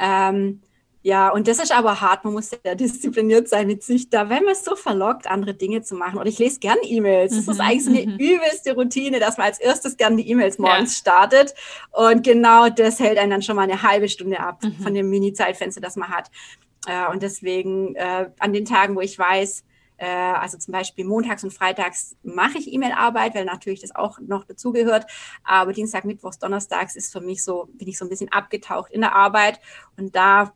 Ähm, Ja, und das ist aber hart. Man muss sehr diszipliniert sein mit sich da, wenn man es so verlockt, andere Dinge zu machen. Und ich lese gern E-Mails. Das ist mhm, eigentlich so eine mhm. übelste Routine, dass man als erstes gern die E-Mails morgens ja. startet. Und genau das hält einen dann schon mal eine halbe Stunde ab mhm. von dem Mini-Zeitfenster, das man hat. Äh, und deswegen äh, an den Tagen, wo ich weiß, äh, also zum Beispiel montags und freitags mache ich E-Mail-Arbeit, weil natürlich das auch noch dazugehört. Aber Dienstag, Mittwochs, Donnerstags ist für mich so, bin ich so ein bisschen abgetaucht in der Arbeit. Und da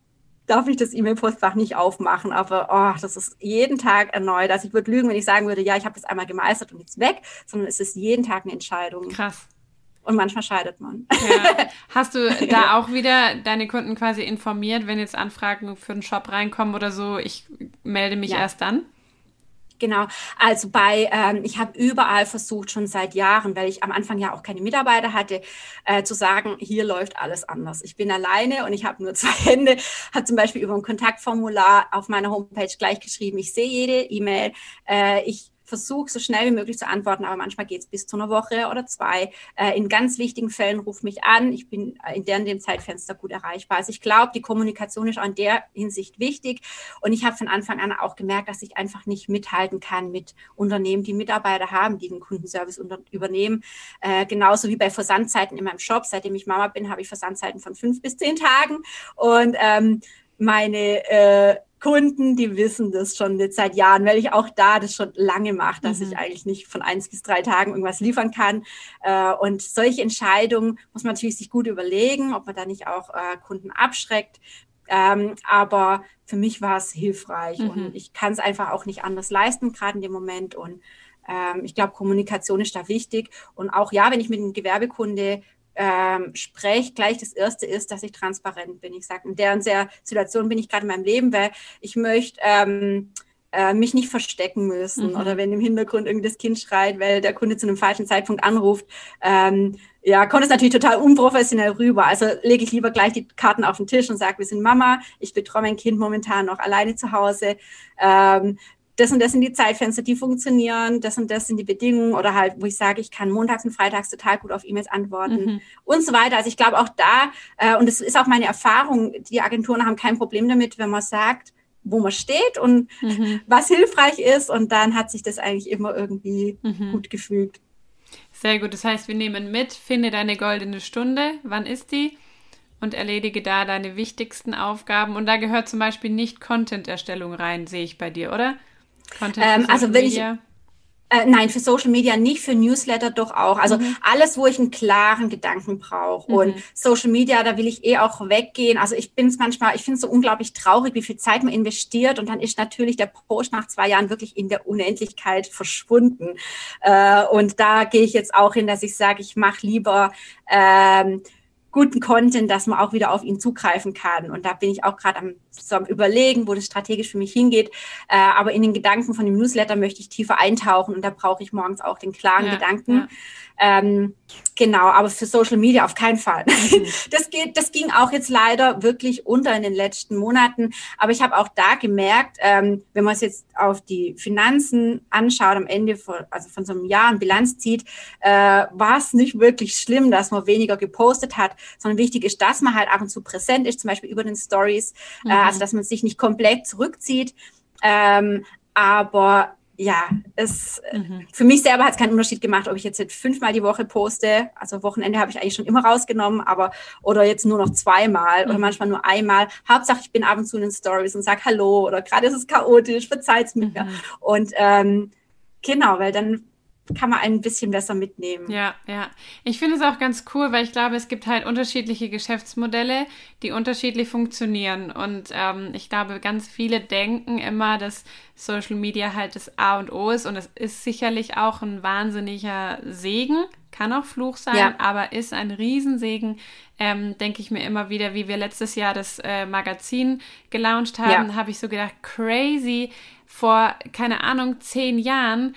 darf ich das E-Mail-Postfach nicht aufmachen. Aber oh, das ist jeden Tag erneut. Also ich würde lügen, wenn ich sagen würde, ja, ich habe das einmal gemeistert und jetzt weg, sondern es ist jeden Tag eine Entscheidung. Krass. Und manchmal scheidet man. Ja. <laughs> Hast du da auch wieder deine Kunden quasi informiert, wenn jetzt Anfragen für den Shop reinkommen oder so, ich melde mich ja. erst dann? Genau, also bei, ähm, ich habe überall versucht, schon seit Jahren, weil ich am Anfang ja auch keine Mitarbeiter hatte, äh, zu sagen, hier läuft alles anders. Ich bin alleine und ich habe nur <laughs> zwei Hände, habe zum Beispiel über ein Kontaktformular auf meiner Homepage gleich geschrieben, ich sehe jede E-Mail, äh, ich versuche so schnell wie möglich zu antworten, aber manchmal geht es bis zu einer Woche oder zwei. Äh, in ganz wichtigen Fällen ruf mich an. Ich bin in der dem Zeitfenster gut erreichbar. Also ich glaube, die Kommunikation ist auch in der Hinsicht wichtig. Und ich habe von Anfang an auch gemerkt, dass ich einfach nicht mithalten kann mit Unternehmen, die Mitarbeiter haben, die den Kundenservice unter übernehmen. Äh, genauso wie bei Versandzeiten in meinem Shop. Seitdem ich Mama bin, habe ich Versandzeiten von fünf bis zehn Tagen. Und ähm, meine äh, Kunden, die wissen das schon jetzt seit Jahren, weil ich auch da das schon lange mache, dass mhm. ich eigentlich nicht von eins bis drei Tagen irgendwas liefern kann. Äh, und solche Entscheidungen muss man natürlich sich gut überlegen, ob man da nicht auch äh, Kunden abschreckt. Ähm, aber für mich war es hilfreich mhm. und ich kann es einfach auch nicht anders leisten, gerade in dem Moment. Und ähm, ich glaube, Kommunikation ist da wichtig. Und auch ja, wenn ich mit einem Gewerbekunde ähm, spreche, gleich das Erste ist, dass ich transparent bin. Ich sage, in der und der Situation bin ich gerade in meinem Leben, weil ich möchte ähm, äh, mich nicht verstecken müssen mhm. oder wenn im Hintergrund irgendwie das Kind schreit, weil der Kunde zu einem falschen Zeitpunkt anruft. Ähm, ja, kommt es natürlich total unprofessionell rüber. Also lege ich lieber gleich die Karten auf den Tisch und sage, wir sind Mama, ich betreue mein Kind momentan noch alleine zu Hause. Ähm, das und das sind die Zeitfenster, die funktionieren, das und das sind die Bedingungen oder halt, wo ich sage, ich kann montags und freitags total gut auf E-Mails antworten mhm. und so weiter. Also ich glaube auch da, äh, und das ist auch meine Erfahrung, die Agenturen haben kein Problem damit, wenn man sagt, wo man steht und mhm. <laughs> was hilfreich ist und dann hat sich das eigentlich immer irgendwie mhm. gut gefügt. Sehr gut, das heißt, wir nehmen mit, finde deine goldene Stunde, wann ist die? Und erledige da deine wichtigsten Aufgaben. Und da gehört zum Beispiel nicht Content-Erstellung rein, sehe ich bei dir, oder? Ähm, also wenn Media? ich äh, nein, für Social Media nicht, für Newsletter doch auch. Also mhm. alles, wo ich einen klaren Gedanken brauche. Mhm. Und Social Media, da will ich eh auch weggehen. Also ich bin es manchmal, ich finde es so unglaublich traurig, wie viel Zeit man investiert und dann ist natürlich der Post nach zwei Jahren wirklich in der Unendlichkeit verschwunden. Äh, und da gehe ich jetzt auch hin, dass ich sage, ich mache lieber ähm, guten Content, dass man auch wieder auf ihn zugreifen kann. Und da bin ich auch gerade am, so am Überlegen, wo das strategisch für mich hingeht. Äh, aber in den Gedanken von dem Newsletter möchte ich tiefer eintauchen und da brauche ich morgens auch den klaren ja, Gedanken. Ja. Ähm, genau, aber für Social Media auf keinen Fall. Mhm. <laughs> Das geht, das ging auch jetzt leider wirklich unter in den letzten Monaten. Aber ich habe auch da gemerkt, ähm, wenn man es jetzt auf die Finanzen anschaut, am Ende von, also von so einem Jahr eine Bilanz zieht, äh, war es nicht wirklich schlimm, dass man weniger gepostet hat, sondern wichtig ist, dass man halt ab und zu präsent ist, zum Beispiel über den Stories, äh, mhm. äh, also dass man sich nicht komplett zurückzieht. Ähm, aber ja, es, mhm. für mich selber hat es keinen Unterschied gemacht, ob ich jetzt fünfmal die Woche poste. Also Wochenende habe ich eigentlich schon immer rausgenommen, aber oder jetzt nur noch zweimal mhm. oder manchmal nur einmal. Hauptsache, ich bin ab und zu in den Stories und sage Hallo oder gerade ist es chaotisch, verzeiht's mir. Mhm. Und ähm, genau, weil dann kann man ein bisschen besser mitnehmen. Ja, ja. Ich finde es auch ganz cool, weil ich glaube, es gibt halt unterschiedliche Geschäftsmodelle, die unterschiedlich funktionieren. Und ähm, ich glaube, ganz viele denken immer, dass Social Media halt das A und O ist. Und es ist sicherlich auch ein wahnsinniger Segen, kann auch Fluch sein, ja. aber ist ein Riesensegen, ähm, denke ich mir immer wieder, wie wir letztes Jahr das äh, Magazin gelauncht haben, ja. habe ich so gedacht, crazy, vor, keine Ahnung, zehn Jahren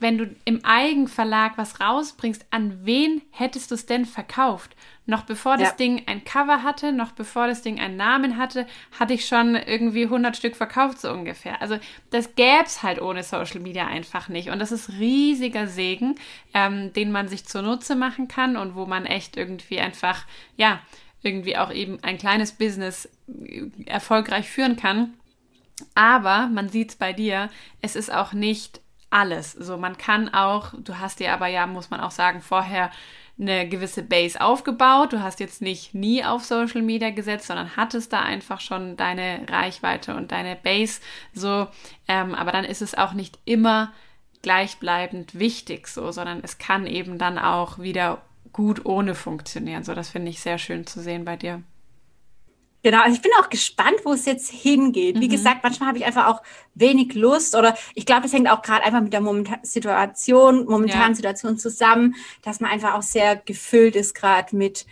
wenn du im Eigenverlag was rausbringst, an wen hättest du es denn verkauft? Noch bevor das ja. Ding ein Cover hatte, noch bevor das Ding einen Namen hatte, hatte ich schon irgendwie 100 Stück verkauft, so ungefähr. Also das gäbe es halt ohne Social Media einfach nicht. Und das ist riesiger Segen, ähm, den man sich zunutze machen kann und wo man echt irgendwie einfach, ja, irgendwie auch eben ein kleines Business äh, erfolgreich führen kann. Aber man sieht es bei dir, es ist auch nicht alles. So, man kann auch, du hast dir aber ja, muss man auch sagen, vorher eine gewisse Base aufgebaut. Du hast jetzt nicht nie auf Social Media gesetzt, sondern hattest da einfach schon deine Reichweite und deine Base so. Ähm, aber dann ist es auch nicht immer gleichbleibend wichtig so, sondern es kann eben dann auch wieder gut ohne funktionieren. So, das finde ich sehr schön zu sehen bei dir. Genau, also ich bin auch gespannt, wo es jetzt hingeht. Wie mhm. gesagt, manchmal habe ich einfach auch wenig Lust oder ich glaube, es hängt auch gerade einfach mit der momentan Situation, momentanen ja. Situation zusammen, dass man einfach auch sehr gefüllt ist gerade mit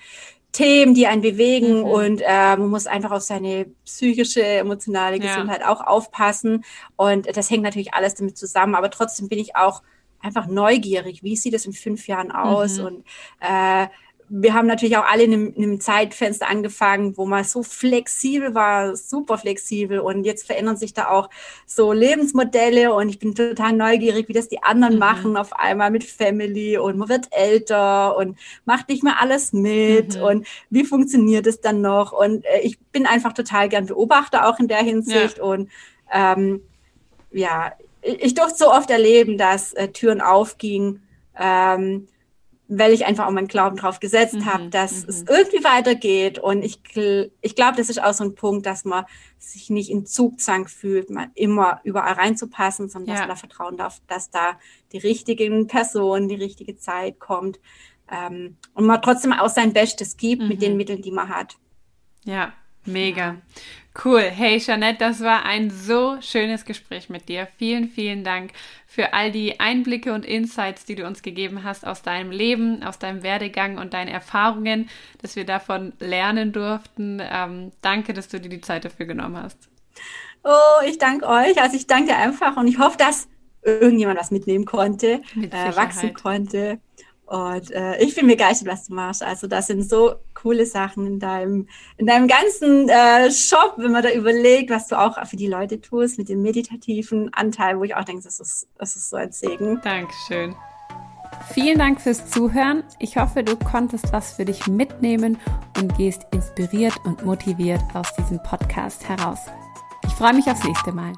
Themen, die einen bewegen mhm. und äh, man muss einfach auf seine psychische, emotionale Gesundheit ja. auch aufpassen und das hängt natürlich alles damit zusammen, aber trotzdem bin ich auch einfach neugierig, wie sieht es in fünf Jahren aus mhm. und äh, wir haben natürlich auch alle in einem, in einem, Zeitfenster angefangen, wo man so flexibel war, super flexibel. Und jetzt verändern sich da auch so Lebensmodelle und ich bin total neugierig, wie das die anderen mhm. machen auf einmal mit Family und man wird älter und macht nicht mehr alles mit mhm. und wie funktioniert es dann noch? Und äh, ich bin einfach total gern Beobachter auch in der Hinsicht ja. und ähm, ja, ich, ich durfte so oft erleben, dass äh, Türen aufgingen. Ähm, weil ich einfach auch meinen Glauben drauf gesetzt mhm, habe, dass mhm. es irgendwie weitergeht. Und ich, ich glaube, das ist auch so ein Punkt, dass man sich nicht in Zugzwang fühlt, man immer überall reinzupassen, sondern ja. dass man da vertrauen darf, dass da die richtigen Personen, die richtige Zeit kommt. Ähm, und man trotzdem auch sein Bestes gibt mhm. mit den mhm. Mitteln, die man hat. Ja, mega. Cool. Hey, Jeanette, das war ein so schönes Gespräch mit dir. Vielen, vielen Dank für all die Einblicke und Insights, die du uns gegeben hast aus deinem Leben, aus deinem Werdegang und deinen Erfahrungen, dass wir davon lernen durften. Ähm, danke, dass du dir die Zeit dafür genommen hast. Oh, ich danke euch. Also ich danke dir einfach und ich hoffe, dass irgendjemand was mitnehmen konnte, äh, wachsen konnte. Und äh, ich bin begeistert, was du machst. Also das sind so coole Sachen in deinem, in deinem ganzen äh, Shop, wenn man da überlegt, was du auch für die Leute tust, mit dem meditativen Anteil, wo ich auch denke, das ist, das ist so ein Segen. Dankeschön. Vielen Dank fürs Zuhören. Ich hoffe, du konntest was für dich mitnehmen und gehst inspiriert und motiviert aus diesem Podcast heraus. Ich freue mich aufs nächste Mal.